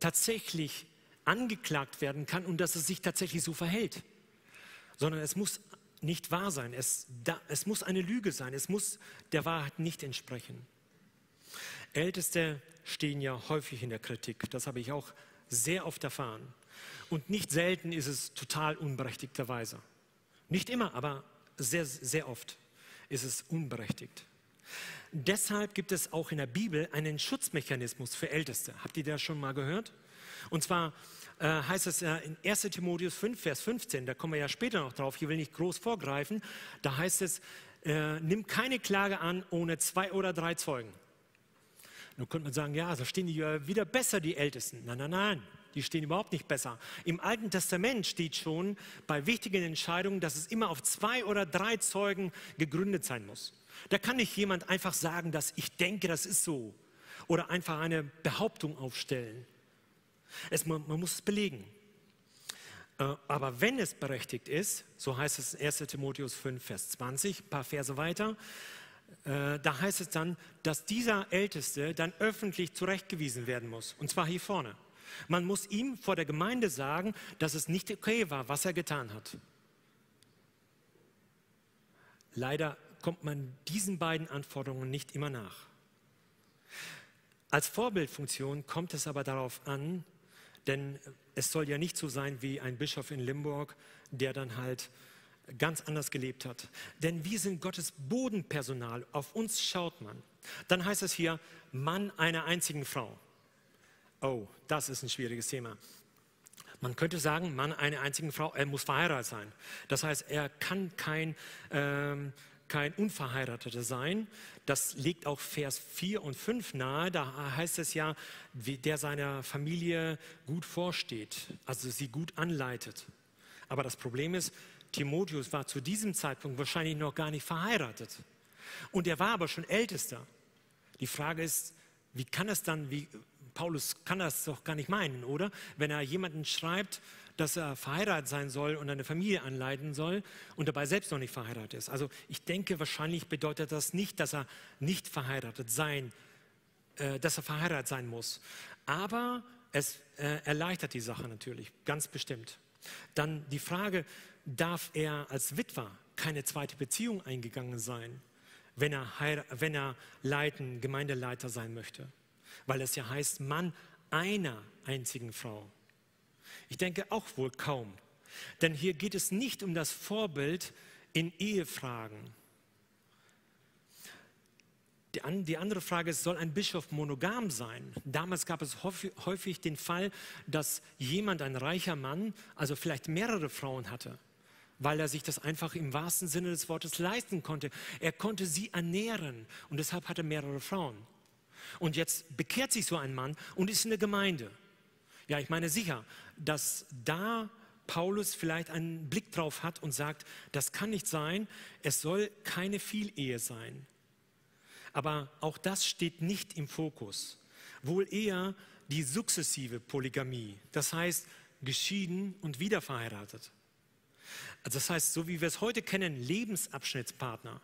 tatsächlich angeklagt werden kann und dass es sich tatsächlich so verhält, sondern es muss nicht wahr sein, es, da, es muss eine Lüge sein, es muss der Wahrheit nicht entsprechen. Älteste stehen ja häufig in der Kritik, das habe ich auch sehr oft erfahren. Und nicht selten ist es total unberechtigterweise. Nicht immer, aber sehr, sehr oft ist es unberechtigt. Deshalb gibt es auch in der Bibel einen Schutzmechanismus für Älteste. Habt ihr das schon mal gehört? Und zwar äh, heißt es ja in 1 Timotheus 5, Vers 15, da kommen wir ja später noch drauf, hier will ich nicht groß vorgreifen, da heißt es, äh, nimm keine Klage an ohne zwei oder drei Zeugen. Nun könnte man sagen, ja, da stehen die ja wieder besser, die Ältesten. Nein, nein, nein die stehen überhaupt nicht besser. Im Alten Testament steht schon bei wichtigen Entscheidungen, dass es immer auf zwei oder drei Zeugen gegründet sein muss. Da kann nicht jemand einfach sagen, dass ich denke, das ist so. Oder einfach eine Behauptung aufstellen. Es, man, man muss es belegen. Äh, aber wenn es berechtigt ist, so heißt es in 1 Timotheus 5, Vers 20, ein paar Verse weiter, äh, da heißt es dann, dass dieser Älteste dann öffentlich zurechtgewiesen werden muss. Und zwar hier vorne. Man muss ihm vor der Gemeinde sagen, dass es nicht okay war, was er getan hat. Leider kommt man diesen beiden Anforderungen nicht immer nach. Als Vorbildfunktion kommt es aber darauf an, denn es soll ja nicht so sein wie ein Bischof in Limburg, der dann halt ganz anders gelebt hat. Denn wir sind Gottes Bodenpersonal, auf uns schaut man. Dann heißt es hier, Mann einer einzigen Frau. Oh, das ist ein schwieriges Thema. Man könnte sagen, Mann einer einzigen Frau, er muss verheiratet sein. Das heißt, er kann kein, ähm, kein Unverheirateter sein. Das legt auch Vers 4 und 5 nahe. Da heißt es ja, der seiner Familie gut vorsteht, also sie gut anleitet. Aber das Problem ist, Timotheus war zu diesem Zeitpunkt wahrscheinlich noch gar nicht verheiratet. Und er war aber schon ältester. Die Frage ist, wie kann es dann, wie, Paulus kann das doch gar nicht meinen, oder? Wenn er jemanden schreibt, dass er verheiratet sein soll und eine Familie anleiten soll und dabei selbst noch nicht verheiratet ist. Also ich denke, wahrscheinlich bedeutet das nicht, dass er nicht verheiratet sein, äh, dass er verheiratet sein muss. Aber es äh, erleichtert die Sache natürlich, ganz bestimmt. Dann die Frage, darf er als Witwer keine zweite Beziehung eingegangen sein, wenn er, wenn er leiten, Gemeindeleiter sein möchte? Weil es ja heißt, Mann einer einzigen Frau. Ich denke auch wohl kaum, denn hier geht es nicht um das Vorbild in Ehefragen. Die, an, die andere Frage ist, soll ein Bischof monogam sein? Damals gab es häufig den Fall, dass jemand, ein reicher Mann, also vielleicht mehrere Frauen hatte weil er sich das einfach im wahrsten Sinne des Wortes leisten konnte. Er konnte sie ernähren und deshalb hatte er mehrere Frauen. Und jetzt bekehrt sich so ein Mann und ist in der Gemeinde. Ja, ich meine sicher, dass da Paulus vielleicht einen Blick drauf hat und sagt, das kann nicht sein, es soll keine Vielehe sein. Aber auch das steht nicht im Fokus. Wohl eher die sukzessive Polygamie, das heißt geschieden und wieder verheiratet. Also das heißt, so wie wir es heute kennen, Lebensabschnittspartner.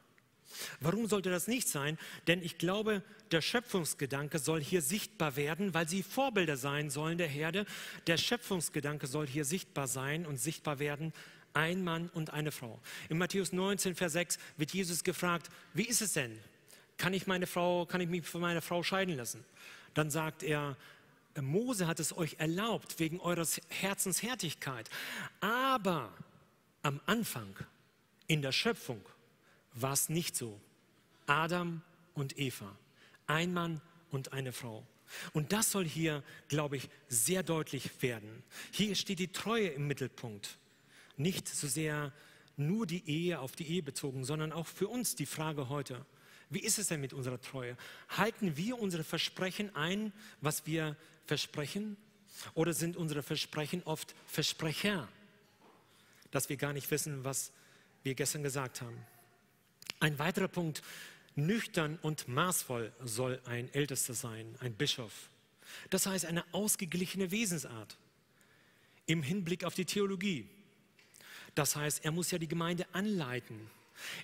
Warum sollte das nicht sein? Denn ich glaube, der Schöpfungsgedanke soll hier sichtbar werden, weil sie Vorbilder sein sollen der Herde. Der Schöpfungsgedanke soll hier sichtbar sein und sichtbar werden. Ein Mann und eine Frau. In Matthäus 19, Vers 6 wird Jesus gefragt, wie ist es denn? Kann ich, meine Frau, kann ich mich von meiner Frau scheiden lassen? Dann sagt er, Mose hat es euch erlaubt wegen eures Herzens Härtigkeit. Aber am Anfang in der Schöpfung war es nicht so. Adam und Eva, ein Mann und eine Frau. Und das soll hier, glaube ich, sehr deutlich werden. Hier steht die Treue im Mittelpunkt. Nicht so sehr nur die Ehe auf die Ehe bezogen, sondern auch für uns die Frage heute, wie ist es denn mit unserer Treue? Halten wir unsere Versprechen ein, was wir versprechen? Oder sind unsere Versprechen oft Versprecher, dass wir gar nicht wissen, was wir gestern gesagt haben? Ein weiterer Punkt, nüchtern und maßvoll soll ein Ältester sein, ein Bischof. Das heißt eine ausgeglichene Wesensart im Hinblick auf die Theologie. Das heißt, er muss ja die Gemeinde anleiten.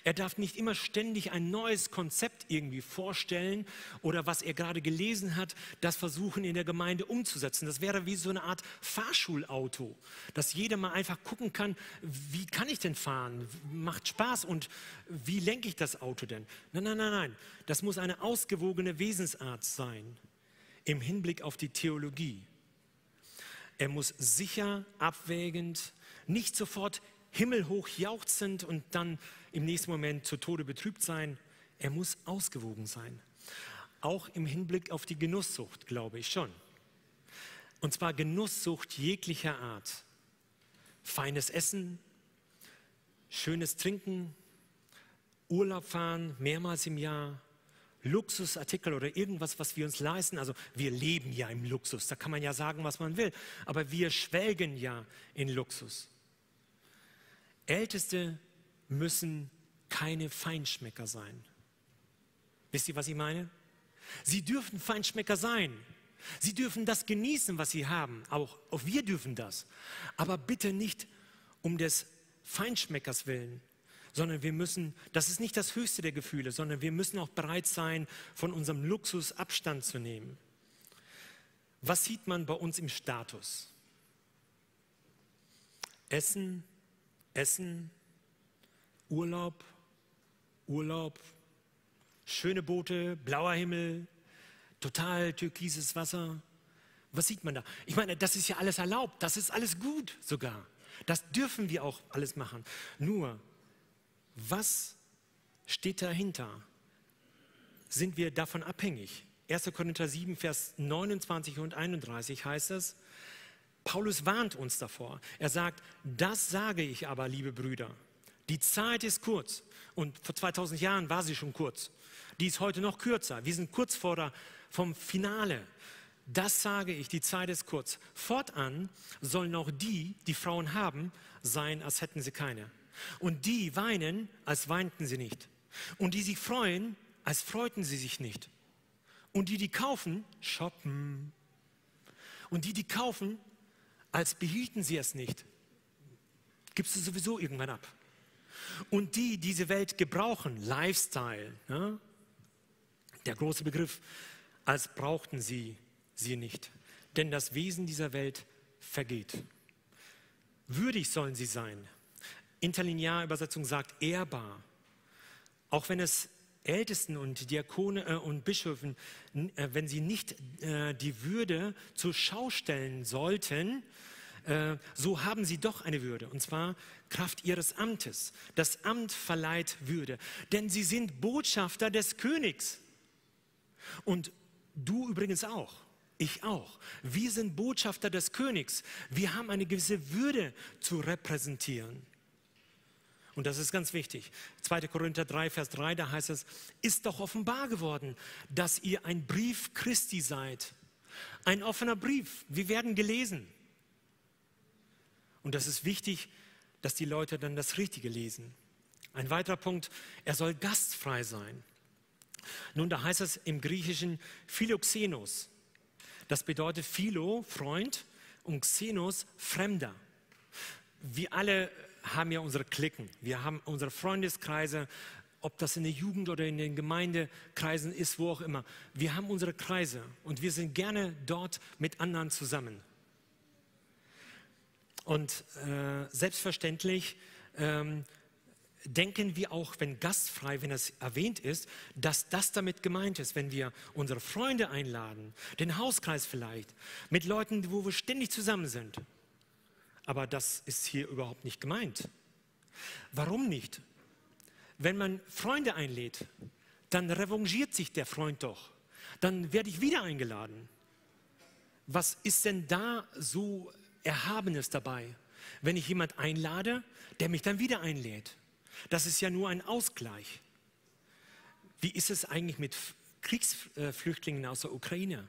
Er darf nicht immer ständig ein neues Konzept irgendwie vorstellen oder was er gerade gelesen hat, das versuchen in der Gemeinde umzusetzen. Das wäre wie so eine Art Fahrschulauto, dass jeder mal einfach gucken kann, wie kann ich denn fahren? Macht Spaß und wie lenke ich das Auto denn? Nein, nein, nein, nein. Das muss eine ausgewogene Wesensart sein im Hinblick auf die Theologie. Er muss sicher, abwägend, nicht sofort himmelhoch jauchzend und dann im nächsten Moment zu Tode betrübt sein. Er muss ausgewogen sein. Auch im Hinblick auf die Genusssucht, glaube ich schon. Und zwar Genusssucht jeglicher Art. Feines Essen, schönes Trinken, Urlaub fahren mehrmals im Jahr, Luxusartikel oder irgendwas, was wir uns leisten. Also wir leben ja im Luxus, da kann man ja sagen, was man will, aber wir schwelgen ja in Luxus. Älteste müssen keine Feinschmecker sein. Wisst ihr, was ich meine? Sie dürfen Feinschmecker sein. Sie dürfen das genießen, was sie haben. Auch, auch wir dürfen das. Aber bitte nicht um des Feinschmeckers willen, sondern wir müssen, das ist nicht das höchste der Gefühle, sondern wir müssen auch bereit sein, von unserem Luxus Abstand zu nehmen. Was sieht man bei uns im Status? Essen, Essen, Urlaub, Urlaub, schöne Boote, blauer Himmel, total türkises Wasser. Was sieht man da? Ich meine, das ist ja alles erlaubt, das ist alles gut sogar. Das dürfen wir auch alles machen. Nur, was steht dahinter? Sind wir davon abhängig? 1. Korinther 7, Vers 29 und 31 heißt es, Paulus warnt uns davor. Er sagt, das sage ich aber, liebe Brüder. Die Zeit ist kurz und vor 2000 Jahren war sie schon kurz. Die ist heute noch kürzer. Wir sind kurz vor der, vom Finale. Das sage ich, die Zeit ist kurz. Fortan sollen auch die, die Frauen haben, sein, als hätten sie keine. Und die weinen, als weinten sie nicht. Und die sich freuen, als freuten sie sich nicht. Und die, die kaufen, shoppen. Und die, die kaufen, als behielten sie es nicht. Gibst du sowieso irgendwann ab. Und die diese Welt gebrauchen, Lifestyle, ne? der große Begriff, als brauchten sie sie nicht. Denn das Wesen dieser Welt vergeht. Würdig sollen sie sein. Interlinearübersetzung sagt ehrbar. Auch wenn es Ältesten und Diakone äh, und Bischöfen, äh, wenn sie nicht äh, die Würde zur Schau stellen sollten, äh, so haben sie doch eine Würde, und zwar Kraft ihres Amtes. Das Amt verleiht Würde, denn sie sind Botschafter des Königs. Und du übrigens auch. Ich auch. Wir sind Botschafter des Königs. Wir haben eine gewisse Würde zu repräsentieren. Und das ist ganz wichtig. 2. Korinther 3, Vers 3, da heißt es, ist doch offenbar geworden, dass ihr ein Brief Christi seid. Ein offener Brief. Wir werden gelesen. Und das ist wichtig, dass die Leute dann das Richtige lesen. Ein weiterer Punkt, er soll gastfrei sein. Nun, da heißt es im Griechischen Philoxenos. Das bedeutet Philo, Freund, und Xenos, Fremder. Wir alle haben ja unsere Klicken, wir haben unsere Freundeskreise, ob das in der Jugend oder in den Gemeindekreisen ist, wo auch immer. Wir haben unsere Kreise und wir sind gerne dort mit anderen zusammen. Und äh, selbstverständlich ähm, denken wir auch, wenn gastfrei, wenn es erwähnt ist, dass das damit gemeint ist, wenn wir unsere Freunde einladen, den Hauskreis vielleicht, mit Leuten, wo wir ständig zusammen sind. Aber das ist hier überhaupt nicht gemeint. Warum nicht? Wenn man Freunde einlädt, dann revanchiert sich der Freund doch. Dann werde ich wieder eingeladen. Was ist denn da so Erhabenes dabei, wenn ich jemand einlade, der mich dann wieder einlädt? Das ist ja nur ein Ausgleich. Wie ist es eigentlich mit Kriegsflüchtlingen aus der Ukraine?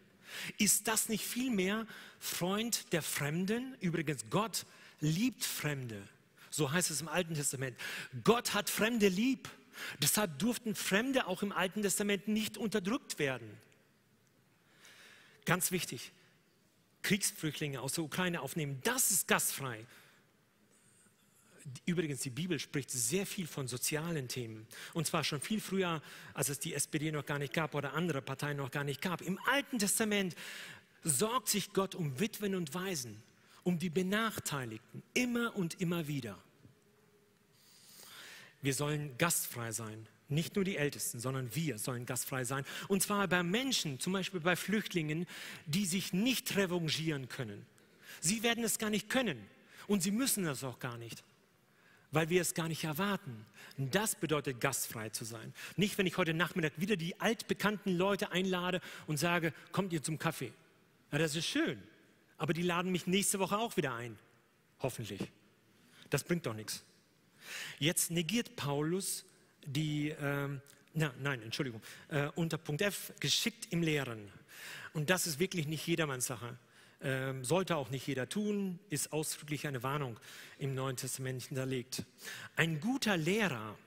Ist das nicht vielmehr Freund der Fremden? Übrigens, Gott liebt Fremde. So heißt es im Alten Testament. Gott hat Fremde lieb. Deshalb durften Fremde auch im Alten Testament nicht unterdrückt werden. Ganz wichtig, Kriegsflüchtlinge aus der Ukraine aufnehmen, das ist gastfrei. Übrigens, die Bibel spricht sehr viel von sozialen Themen. Und zwar schon viel früher, als es die SPD noch gar nicht gab oder andere Parteien noch gar nicht gab. Im Alten Testament sorgt sich Gott um Witwen und Waisen, um die Benachteiligten, immer und immer wieder. Wir sollen gastfrei sein. Nicht nur die Ältesten, sondern wir sollen gastfrei sein. Und zwar bei Menschen, zum Beispiel bei Flüchtlingen, die sich nicht revanchieren können. Sie werden es gar nicht können. Und sie müssen das auch gar nicht weil wir es gar nicht erwarten. Das bedeutet, gastfrei zu sein. Nicht, wenn ich heute Nachmittag wieder die altbekannten Leute einlade und sage, kommt ihr zum Kaffee. Ja, das ist schön, aber die laden mich nächste Woche auch wieder ein. Hoffentlich. Das bringt doch nichts. Jetzt negiert Paulus die, äh, na, nein, Entschuldigung, äh, unter Punkt F, geschickt im Lehren. Und das ist wirklich nicht jedermanns Sache. Ähm, sollte auch nicht jeder tun, ist ausdrücklich eine Warnung im Neuen Testament hinterlegt. Ein guter Lehrer,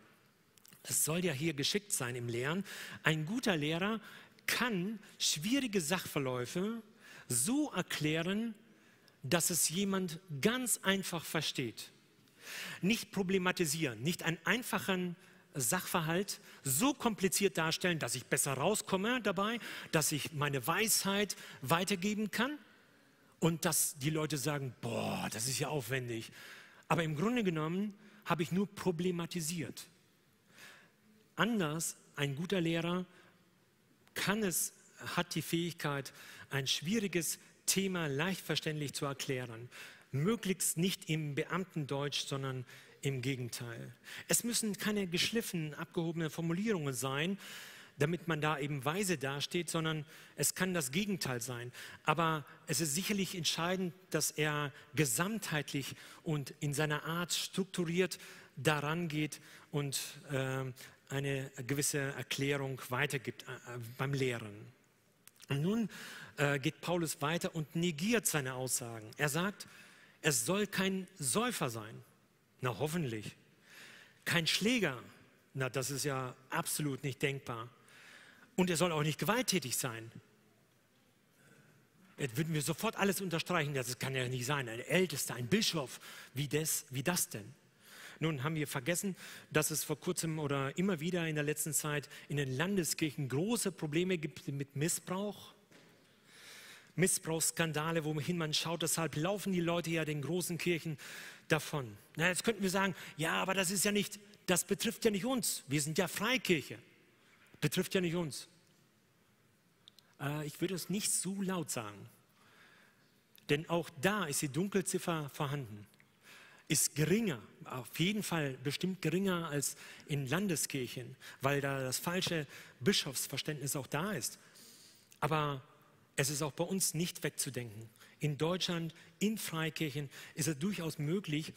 es soll ja hier geschickt sein im Lehren, ein guter Lehrer kann schwierige Sachverläufe so erklären, dass es jemand ganz einfach versteht. Nicht problematisieren, nicht einen einfachen Sachverhalt so kompliziert darstellen, dass ich besser rauskomme dabei, dass ich meine Weisheit weitergeben kann, und dass die Leute sagen, boah, das ist ja aufwendig. Aber im Grunde genommen habe ich nur problematisiert. Anders, ein guter Lehrer kann es, hat die Fähigkeit, ein schwieriges Thema leicht verständlich zu erklären. Möglichst nicht im Beamtendeutsch, sondern im Gegenteil. Es müssen keine geschliffenen, abgehobenen Formulierungen sein, damit man da eben weise dasteht, sondern es kann das Gegenteil sein. Aber es ist sicherlich entscheidend, dass er gesamtheitlich und in seiner Art strukturiert daran geht und äh, eine gewisse Erklärung weitergibt äh, beim Lehren. Nun äh, geht Paulus weiter und negiert seine Aussagen. Er sagt, es soll kein Säufer sein. Na hoffentlich. Kein Schläger. Na, das ist ja absolut nicht denkbar. Und er soll auch nicht gewalttätig sein. Jetzt würden wir sofort alles unterstreichen, das kann ja nicht sein. Ein Ältester, ein Bischof, wie das, wie das denn? Nun haben wir vergessen, dass es vor kurzem oder immer wieder in der letzten Zeit in den Landeskirchen große Probleme gibt mit Missbrauch. Missbrauchsskandale, wohin man schaut. Deshalb laufen die Leute ja den großen Kirchen davon. Na, jetzt könnten wir sagen, ja, aber das ist ja nicht, das betrifft ja nicht uns. Wir sind ja Freikirche. Betrifft ja nicht uns. Äh, ich würde es nicht so laut sagen. Denn auch da ist die Dunkelziffer vorhanden. Ist geringer, auf jeden Fall bestimmt geringer als in Landeskirchen, weil da das falsche Bischofsverständnis auch da ist. Aber es ist auch bei uns nicht wegzudenken. In Deutschland, in Freikirchen ist es durchaus möglich,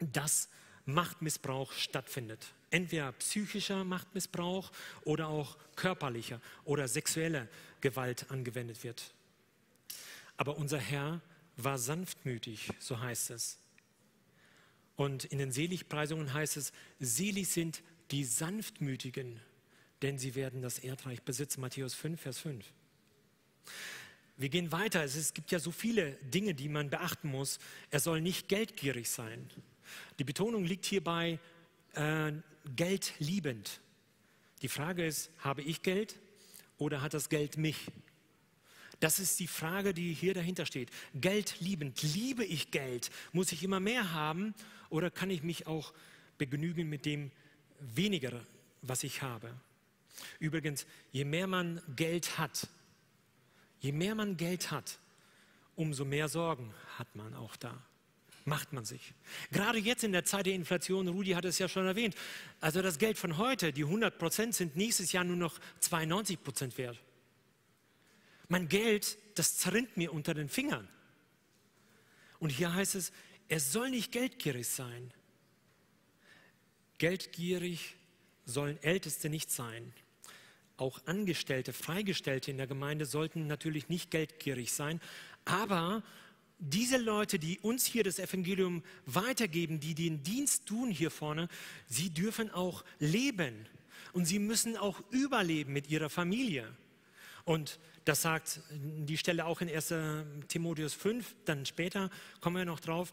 dass Machtmissbrauch stattfindet. Entweder psychischer Machtmissbrauch oder auch körperlicher oder sexuelle Gewalt angewendet wird. Aber unser Herr war sanftmütig, so heißt es. Und in den Seligpreisungen heißt es, selig sind die Sanftmütigen, denn sie werden das Erdreich besitzen. Matthäus 5, Vers 5. Wir gehen weiter. Es gibt ja so viele Dinge, die man beachten muss. Er soll nicht geldgierig sein. Die Betonung liegt hierbei äh, geldliebend. Die Frage ist, habe ich Geld oder hat das Geld mich? Das ist die Frage, die hier dahinter steht. Geldliebend. Liebe ich Geld? Muss ich immer mehr haben oder kann ich mich auch begnügen mit dem weniger, was ich habe? Übrigens, je mehr man Geld hat, je mehr man Geld hat, umso mehr Sorgen hat man auch da. Macht man sich. Gerade jetzt in der Zeit der Inflation, Rudi hat es ja schon erwähnt, also das Geld von heute, die 100 Prozent sind nächstes Jahr nur noch 92 Prozent wert. Mein Geld, das zerrinnt mir unter den Fingern. Und hier heißt es, er soll nicht geldgierig sein. Geldgierig sollen Älteste nicht sein. Auch Angestellte, Freigestellte in der Gemeinde sollten natürlich nicht geldgierig sein. Aber diese Leute, die uns hier das Evangelium weitergeben, die den Dienst tun hier vorne, sie dürfen auch leben. Und sie müssen auch überleben mit ihrer Familie. Und das sagt die Stelle auch in 1 Timotheus 5, dann später kommen wir noch drauf.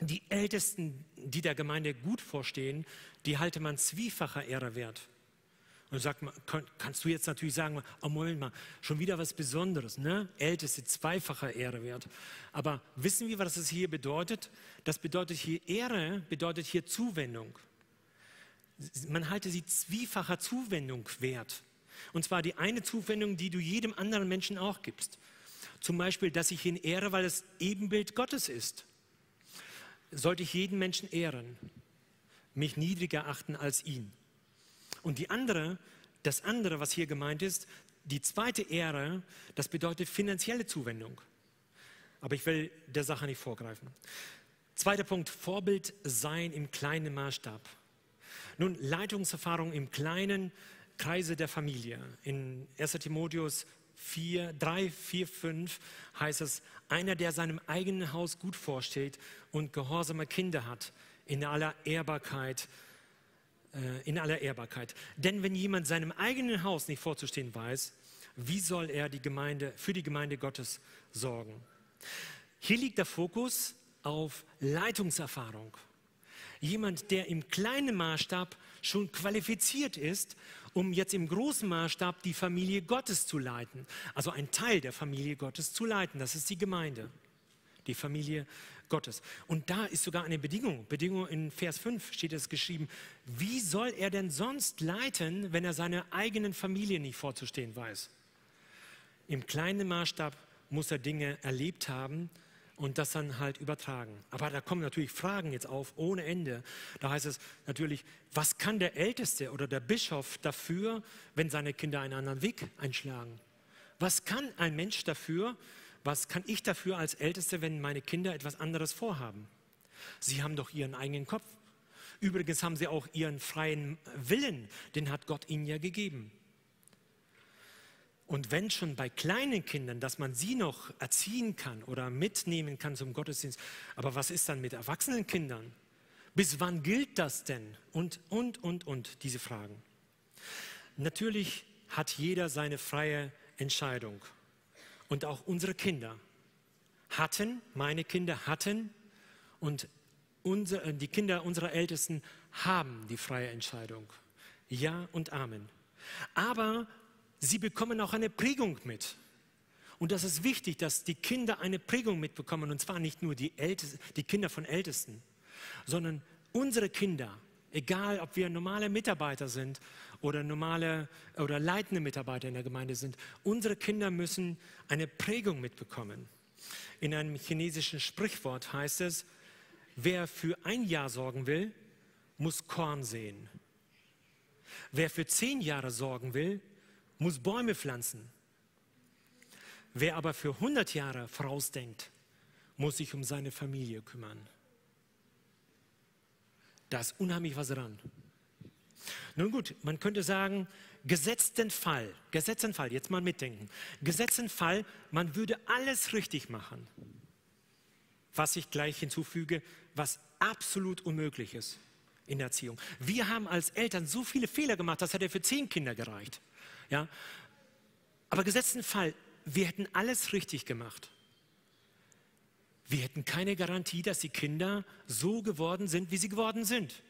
Die Ältesten, die der Gemeinde gut vorstehen, die halte man zwiefacher Ehre wert. Und sagt man, kannst du jetzt natürlich sagen, oh Moment mal, schon wieder was Besonderes, ne? Älteste, zweifacher Ehre wert. Aber wissen wir, was das hier bedeutet? Das bedeutet hier Ehre, bedeutet hier Zuwendung. Man halte sie zwiefacher Zuwendung wert. Und zwar die eine Zuwendung, die du jedem anderen Menschen auch gibst. Zum Beispiel, dass ich ihn ehre, weil es Ebenbild Gottes ist. Sollte ich jeden Menschen ehren, mich niedriger achten als ihn. Und die andere, das andere, was hier gemeint ist, die zweite Ehre, das bedeutet finanzielle Zuwendung. Aber ich will der Sache nicht vorgreifen. Zweiter Punkt, Vorbild sein im kleinen Maßstab. Nun, Leitungserfahrung im kleinen Kreise der Familie. In 1 Timotheus 4, 3, 4, 5 heißt es, einer, der seinem eigenen Haus gut vorsteht und gehorsame Kinder hat, in aller Ehrbarkeit äh, in aller Ehrbarkeit. Denn wenn jemand seinem eigenen Haus nicht vorzustehen weiß, wie soll er die Gemeinde, für die Gemeinde Gottes sorgen? Hier liegt der Fokus auf Leitungserfahrung. Jemand, der im kleinen Maßstab schon qualifiziert ist, um jetzt im großen Maßstab die Familie Gottes zu leiten. Also ein Teil der Familie Gottes zu leiten. Das ist die Gemeinde, die Familie Gottes. Und da ist sogar eine Bedingung. Bedingung in Vers 5 steht es geschrieben. Wie soll er denn sonst leiten, wenn er seine eigenen Familie nicht vorzustehen weiß? Im kleinen Maßstab muss er Dinge erlebt haben und das dann halt übertragen. Aber da kommen natürlich Fragen jetzt auf ohne Ende. Da heißt es natürlich, was kann der Älteste oder der Bischof dafür, wenn seine Kinder einen anderen Weg einschlagen? Was kann ein Mensch dafür, was kann ich dafür als Älteste, wenn meine Kinder etwas anderes vorhaben? Sie haben doch ihren eigenen Kopf. Übrigens haben sie auch ihren freien Willen, den hat Gott ihnen ja gegeben. Und wenn schon bei kleinen Kindern, dass man sie noch erziehen kann oder mitnehmen kann zum Gottesdienst, aber was ist dann mit erwachsenen Kindern? Bis wann gilt das denn? Und, und, und, und, diese Fragen. Natürlich hat jeder seine freie Entscheidung. Und auch unsere Kinder hatten, meine Kinder hatten und unsere, äh, die Kinder unserer Ältesten haben die freie Entscheidung. Ja und Amen. Aber sie bekommen auch eine Prägung mit. Und das ist wichtig, dass die Kinder eine Prägung mitbekommen. Und zwar nicht nur die, Ältesten, die Kinder von Ältesten, sondern unsere Kinder, egal ob wir normale Mitarbeiter sind oder normale oder leitende Mitarbeiter in der Gemeinde sind. Unsere Kinder müssen eine Prägung mitbekommen. In einem chinesischen Sprichwort heißt es, wer für ein Jahr sorgen will, muss Korn sehen. Wer für zehn Jahre sorgen will, muss Bäume pflanzen. Wer aber für 100 Jahre vorausdenkt, muss sich um seine Familie kümmern. Da ist unheimlich was dran. Nun gut, man könnte sagen, gesetzten Fall, gesetzten Fall, jetzt mal mitdenken, gesetzten Fall, man würde alles richtig machen. Was ich gleich hinzufüge, was absolut unmöglich ist in der Erziehung. Wir haben als Eltern so viele Fehler gemacht, das hätte für zehn Kinder gereicht. Ja? Aber gesetzten Fall, wir hätten alles richtig gemacht. Wir hätten keine Garantie, dass die Kinder so geworden sind, wie sie geworden sind.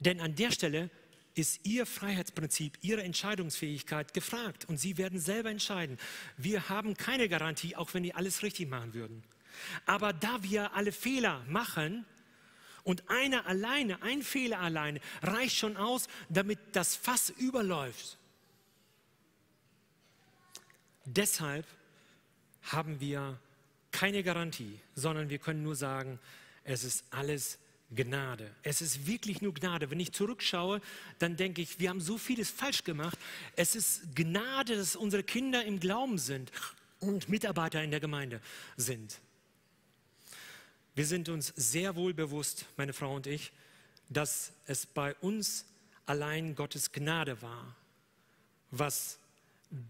Denn an der Stelle ist Ihr Freiheitsprinzip, Ihre Entscheidungsfähigkeit gefragt und Sie werden selber entscheiden. Wir haben keine Garantie, auch wenn die alles richtig machen würden. Aber da wir alle Fehler machen und einer alleine, ein Fehler alleine reicht schon aus, damit das Fass überläuft. Deshalb haben wir keine Garantie, sondern wir können nur sagen, es ist alles Gnade. Es ist wirklich nur Gnade. Wenn ich zurückschaue, dann denke ich, wir haben so vieles falsch gemacht. Es ist Gnade, dass unsere Kinder im Glauben sind und Mitarbeiter in der Gemeinde sind. Wir sind uns sehr wohl bewusst, meine Frau und ich, dass es bei uns allein Gottes Gnade war, was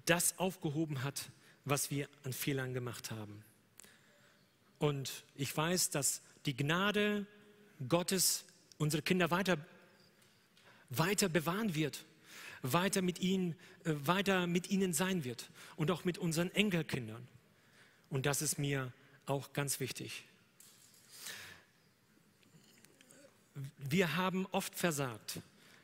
das aufgehoben hat, was wir an Fehlern gemacht haben. Und ich weiß, dass die Gnade Gottes unsere Kinder weiter, weiter bewahren wird, weiter mit, ihnen, äh, weiter mit ihnen sein wird und auch mit unseren Enkelkindern. Und das ist mir auch ganz wichtig. Wir haben oft versagt.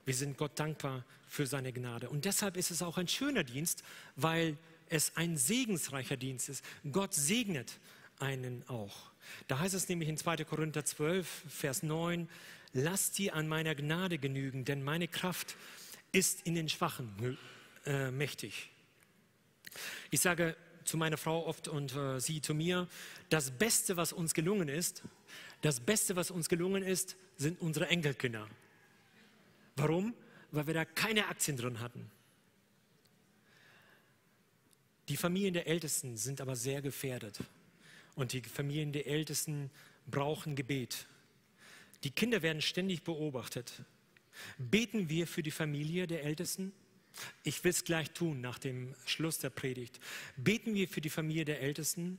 Wir sind Gott dankbar für seine Gnade. Und deshalb ist es auch ein schöner Dienst, weil es ein segensreicher Dienst ist. Gott segnet einen auch. Da heißt es nämlich in 2. Korinther 12, Vers 9, lasst dir an meiner Gnade genügen, denn meine Kraft ist in den Schwachen äh, mächtig. Ich sage zu meiner Frau oft und äh, sie zu mir, das Beste, was uns gelungen ist, das Beste, was uns gelungen ist, sind unsere Enkelkinder. Warum? Weil wir da keine Aktien drin hatten. Die Familien der Ältesten sind aber sehr gefährdet. Und die Familien der Ältesten brauchen Gebet. Die Kinder werden ständig beobachtet. Beten wir für die Familie der Ältesten? Ich will es gleich tun nach dem Schluss der Predigt. Beten wir für die Familie der Ältesten?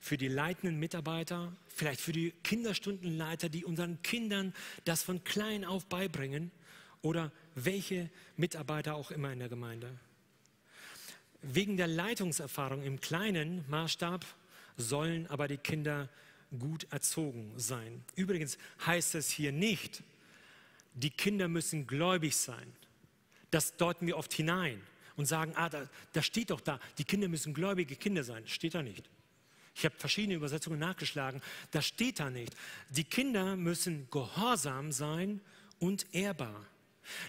Für die leitenden Mitarbeiter? Vielleicht für die Kinderstundenleiter, die unseren Kindern das von klein auf beibringen? Oder welche Mitarbeiter auch immer in der Gemeinde? Wegen der Leitungserfahrung im kleinen Maßstab sollen aber die Kinder gut erzogen sein. Übrigens heißt es hier nicht, die Kinder müssen gläubig sein. Das deuten wir oft hinein und sagen, ah, da, da steht doch da, die Kinder müssen gläubige Kinder sein. Steht da nicht. Ich habe verschiedene Übersetzungen nachgeschlagen. Das steht da nicht. Die Kinder müssen gehorsam sein und ehrbar.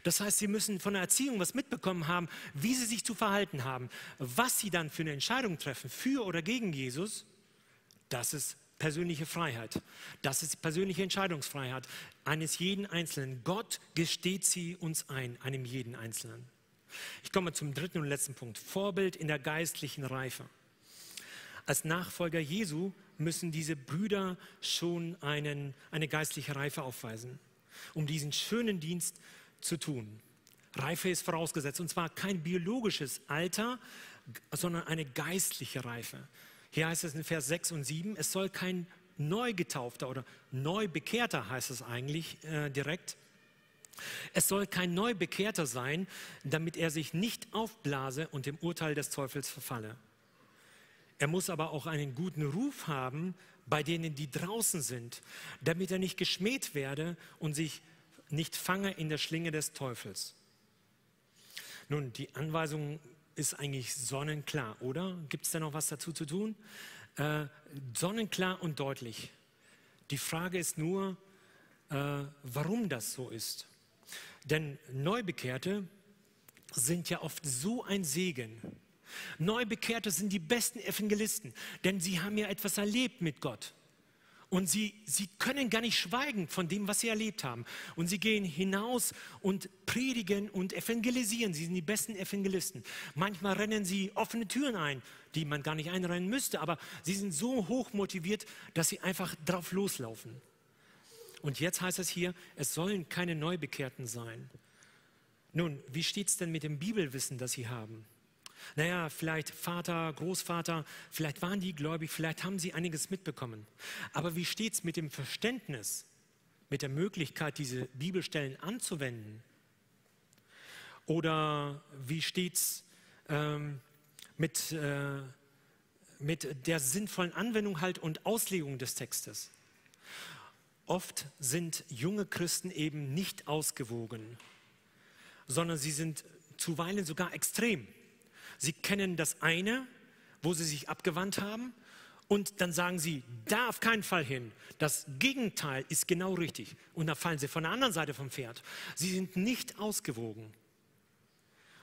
Das heißt, sie müssen von der Erziehung was mitbekommen haben, wie sie sich zu verhalten haben. Was sie dann für eine Entscheidung treffen, für oder gegen Jesus, das ist persönliche Freiheit. Das ist persönliche Entscheidungsfreiheit eines jeden Einzelnen. Gott gesteht sie uns ein, einem jeden Einzelnen. Ich komme zum dritten und letzten Punkt. Vorbild in der geistlichen Reife. Als Nachfolger Jesu müssen diese Brüder schon einen, eine geistliche Reife aufweisen, um diesen schönen Dienst zu tun. Reife ist vorausgesetzt, und zwar kein biologisches Alter, sondern eine geistliche Reife. Hier heißt es in Vers 6 und 7, es soll kein Neugetaufter oder Neubekehrter heißt es eigentlich äh, direkt. Es soll kein Neubekehrter sein, damit er sich nicht aufblase und dem Urteil des Teufels verfalle. Er muss aber auch einen guten Ruf haben bei denen, die draußen sind, damit er nicht geschmäht werde und sich nicht fange in der Schlinge des Teufels. Nun, die Anweisungen ist eigentlich sonnenklar, oder? Gibt es da noch was dazu zu tun? Äh, sonnenklar und deutlich. Die Frage ist nur, äh, warum das so ist. Denn Neubekehrte sind ja oft so ein Segen. Neubekehrte sind die besten Evangelisten, denn sie haben ja etwas erlebt mit Gott. Und sie, sie können gar nicht schweigen von dem, was sie erlebt haben. Und sie gehen hinaus und predigen und evangelisieren. Sie sind die besten Evangelisten. Manchmal rennen sie offene Türen ein, die man gar nicht einrennen müsste. Aber sie sind so hoch motiviert, dass sie einfach drauf loslaufen. Und jetzt heißt es hier, es sollen keine Neubekehrten sein. Nun, wie steht es denn mit dem Bibelwissen, das sie haben? Naja, vielleicht Vater, Großvater, vielleicht waren die gläubig, vielleicht haben sie einiges mitbekommen. Aber wie steht es mit dem Verständnis, mit der Möglichkeit, diese Bibelstellen anzuwenden? Oder wie steht es ähm, mit, äh, mit der sinnvollen Anwendung halt und Auslegung des Textes? Oft sind junge Christen eben nicht ausgewogen, sondern sie sind zuweilen sogar extrem. Sie kennen das eine, wo sie sich abgewandt haben, und dann sagen sie, da auf keinen Fall hin. Das Gegenteil ist genau richtig. Und da fallen sie von der anderen Seite vom Pferd. Sie sind nicht ausgewogen.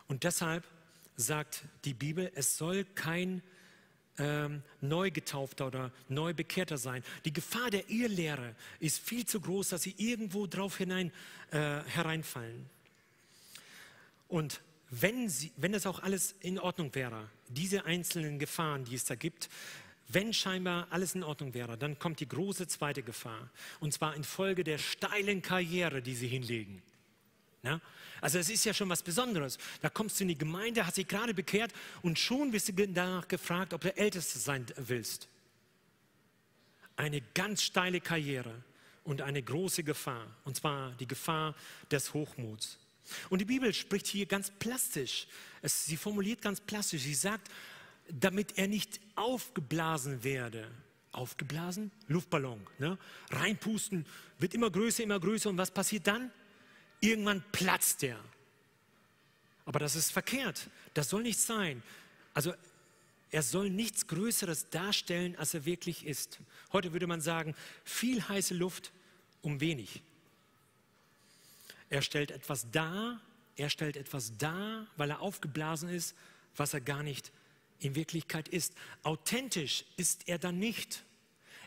Und deshalb sagt die Bibel, es soll kein ähm, Neugetaufter oder Neubekehrter sein. Die Gefahr der Irrlehre ist viel zu groß, dass sie irgendwo drauf hinein äh, hereinfallen. Und wenn, sie, wenn das auch alles in Ordnung wäre, diese einzelnen Gefahren, die es da gibt, wenn scheinbar alles in Ordnung wäre, dann kommt die große zweite Gefahr. Und zwar infolge der steilen Karriere, die sie hinlegen. Ja? Also es ist ja schon was Besonderes. Da kommst du in die Gemeinde, hast dich gerade bekehrt und schon wirst du danach gefragt, ob du Älteste sein willst. Eine ganz steile Karriere und eine große Gefahr. Und zwar die Gefahr des Hochmuts. Und die Bibel spricht hier ganz plastisch. Es, sie formuliert ganz plastisch. Sie sagt, damit er nicht aufgeblasen werde. Aufgeblasen? Luftballon. Ne? Reinpusten, wird immer größer, immer größer. Und was passiert dann? Irgendwann platzt der. Aber das ist verkehrt. Das soll nicht sein. Also er soll nichts Größeres darstellen, als er wirklich ist. Heute würde man sagen, viel heiße Luft um wenig. Er stellt etwas dar, er stellt etwas dar, weil er aufgeblasen ist, was er gar nicht in Wirklichkeit ist. Authentisch ist er dann nicht.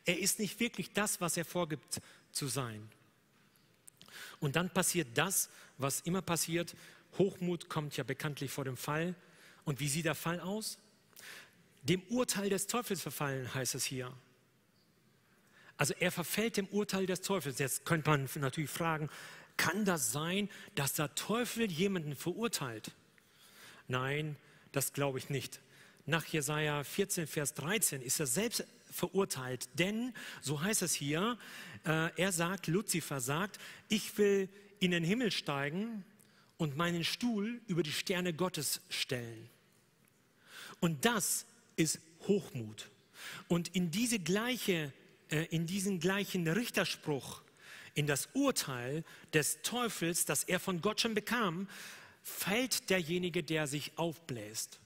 Er ist nicht wirklich das, was er vorgibt zu sein. Und dann passiert das, was immer passiert. Hochmut kommt ja bekanntlich vor dem Fall. Und wie sieht der Fall aus? Dem Urteil des Teufels verfallen, heißt es hier. Also er verfällt dem Urteil des Teufels. Jetzt könnte man natürlich fragen, kann das sein, dass der Teufel jemanden verurteilt? Nein, das glaube ich nicht. Nach Jesaja 14, Vers 13 ist er selbst verurteilt, denn, so heißt es hier, äh, er sagt, Luzifer sagt, ich will in den Himmel steigen und meinen Stuhl über die Sterne Gottes stellen. Und das ist Hochmut. Und in, diese gleiche, äh, in diesen gleichen Richterspruch in das Urteil des Teufels, das er von Gott schon bekam, fällt derjenige, der sich aufbläst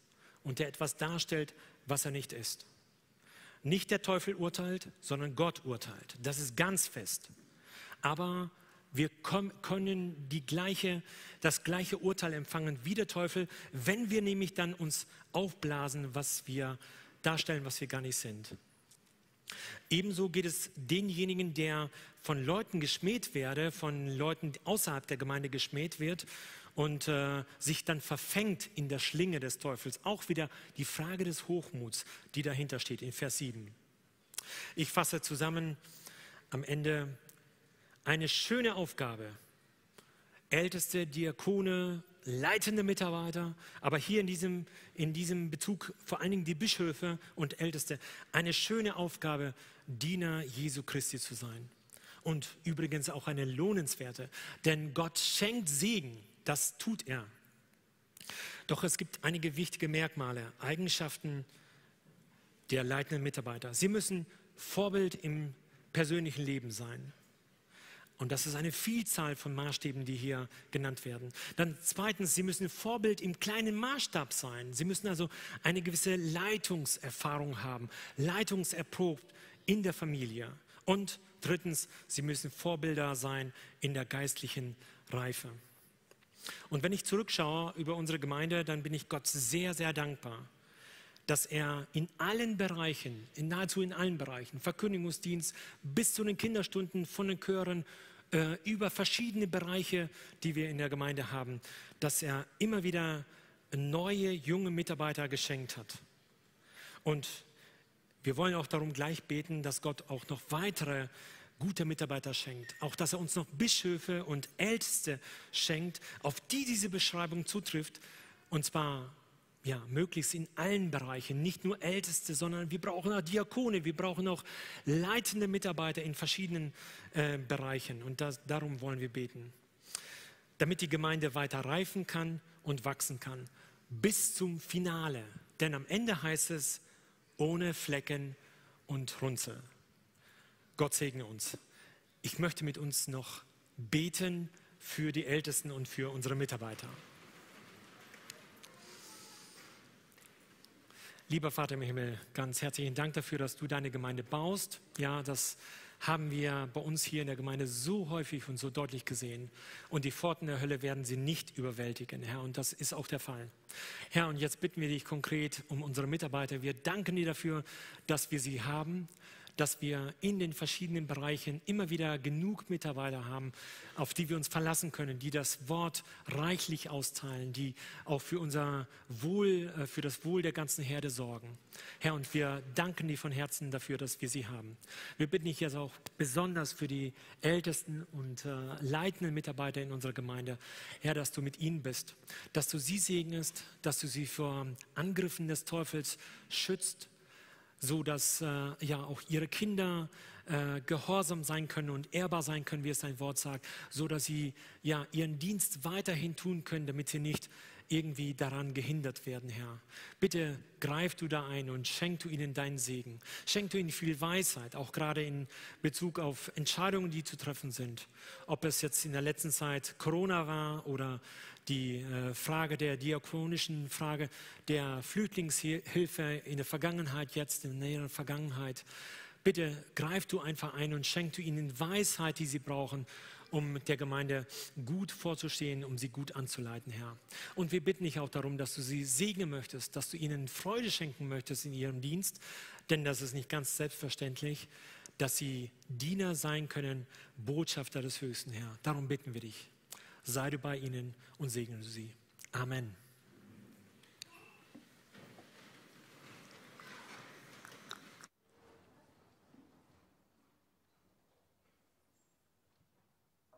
und der etwas darstellt, was er nicht ist. Nicht der Teufel urteilt, sondern Gott urteilt. Das ist ganz fest. Aber wir können die gleiche, das gleiche Urteil empfangen wie der Teufel, wenn wir nämlich dann uns aufblasen, was wir darstellen, was wir gar nicht sind. Ebenso geht es denjenigen, der von Leuten geschmäht werde, von Leuten außerhalb der Gemeinde geschmäht wird und äh, sich dann verfängt in der Schlinge des Teufels. Auch wieder die Frage des Hochmuts, die dahinter steht in Vers 7. Ich fasse zusammen am Ende eine schöne Aufgabe. Älteste Diakone, leitende Mitarbeiter, aber hier in diesem, in diesem Bezug vor allen Dingen die Bischöfe und Älteste, eine schöne Aufgabe, Diener Jesu Christi zu sein. Und übrigens auch eine lohnenswerte, denn Gott schenkt Segen, das tut er. Doch es gibt einige wichtige Merkmale, Eigenschaften der leitenden Mitarbeiter. Sie müssen Vorbild im persönlichen Leben sein. Und das ist eine Vielzahl von Maßstäben, die hier genannt werden. Dann zweitens, sie müssen Vorbild im kleinen Maßstab sein. Sie müssen also eine gewisse Leitungserfahrung haben, leitungserprobt in der Familie. Und drittens, sie müssen Vorbilder sein in der geistlichen Reife. Und wenn ich zurückschaue über unsere Gemeinde, dann bin ich Gott sehr, sehr dankbar, dass er in allen Bereichen, in nahezu in allen Bereichen, Verkündigungsdienst bis zu den Kinderstunden von den Chören, äh, über verschiedene Bereiche, die wir in der Gemeinde haben, dass er immer wieder neue, junge Mitarbeiter geschenkt hat. Und wir wollen auch darum gleich beten, dass Gott auch noch weitere gute Mitarbeiter schenkt. Auch, dass er uns noch Bischöfe und Älteste schenkt, auf die diese Beschreibung zutrifft. Und zwar ja, möglichst in allen Bereichen, nicht nur Älteste, sondern wir brauchen auch Diakone, wir brauchen auch leitende Mitarbeiter in verschiedenen äh, Bereichen. Und das, darum wollen wir beten. Damit die Gemeinde weiter reifen kann und wachsen kann. Bis zum Finale. Denn am Ende heißt es, ohne Flecken und Runzel. Gott segne uns. Ich möchte mit uns noch beten für die Ältesten und für unsere Mitarbeiter. Lieber Vater im Himmel, ganz herzlichen Dank dafür, dass du deine Gemeinde baust. Ja, das haben wir bei uns hier in der Gemeinde so häufig und so deutlich gesehen. Und die Pforten der Hölle werden sie nicht überwältigen, Herr. Und das ist auch der Fall. Herr, und jetzt bitten wir dich konkret um unsere Mitarbeiter. Wir danken dir dafür, dass wir sie haben dass wir in den verschiedenen Bereichen immer wieder genug Mitarbeiter haben, auf die wir uns verlassen können, die das Wort reichlich austeilen, die auch für unser Wohl, äh, für das Wohl der ganzen Herde sorgen. Herr, und wir danken dir von Herzen dafür, dass wir sie haben. Wir bitten dich jetzt auch besonders für die ältesten und äh, leitenden Mitarbeiter in unserer Gemeinde, Herr, dass du mit ihnen bist, dass du sie segnest, dass du sie vor Angriffen des Teufels schützt so dass äh, ja auch ihre Kinder äh, gehorsam sein können und ehrbar sein können, wie es dein Wort sagt, so dass sie ja ihren Dienst weiterhin tun können, damit sie nicht irgendwie daran gehindert werden, Herr. Bitte greif du da ein und schenk du ihnen deinen Segen. Schenk du ihnen viel Weisheit, auch gerade in Bezug auf Entscheidungen, die zu treffen sind. Ob es jetzt in der letzten Zeit Corona war oder die äh, Frage der diakonischen Frage der Flüchtlingshilfe in der Vergangenheit, jetzt in der näheren Vergangenheit. Bitte greif du einfach ein und schenk du ihnen Weisheit, die sie brauchen, um der Gemeinde gut vorzustehen, um sie gut anzuleiten, Herr. Und wir bitten dich auch darum, dass du sie segnen möchtest, dass du ihnen Freude schenken möchtest in ihrem Dienst, denn das ist nicht ganz selbstverständlich, dass sie Diener sein können, Botschafter des Höchsten, Herr. Darum bitten wir dich sei du bei ihnen und segne sie. Amen.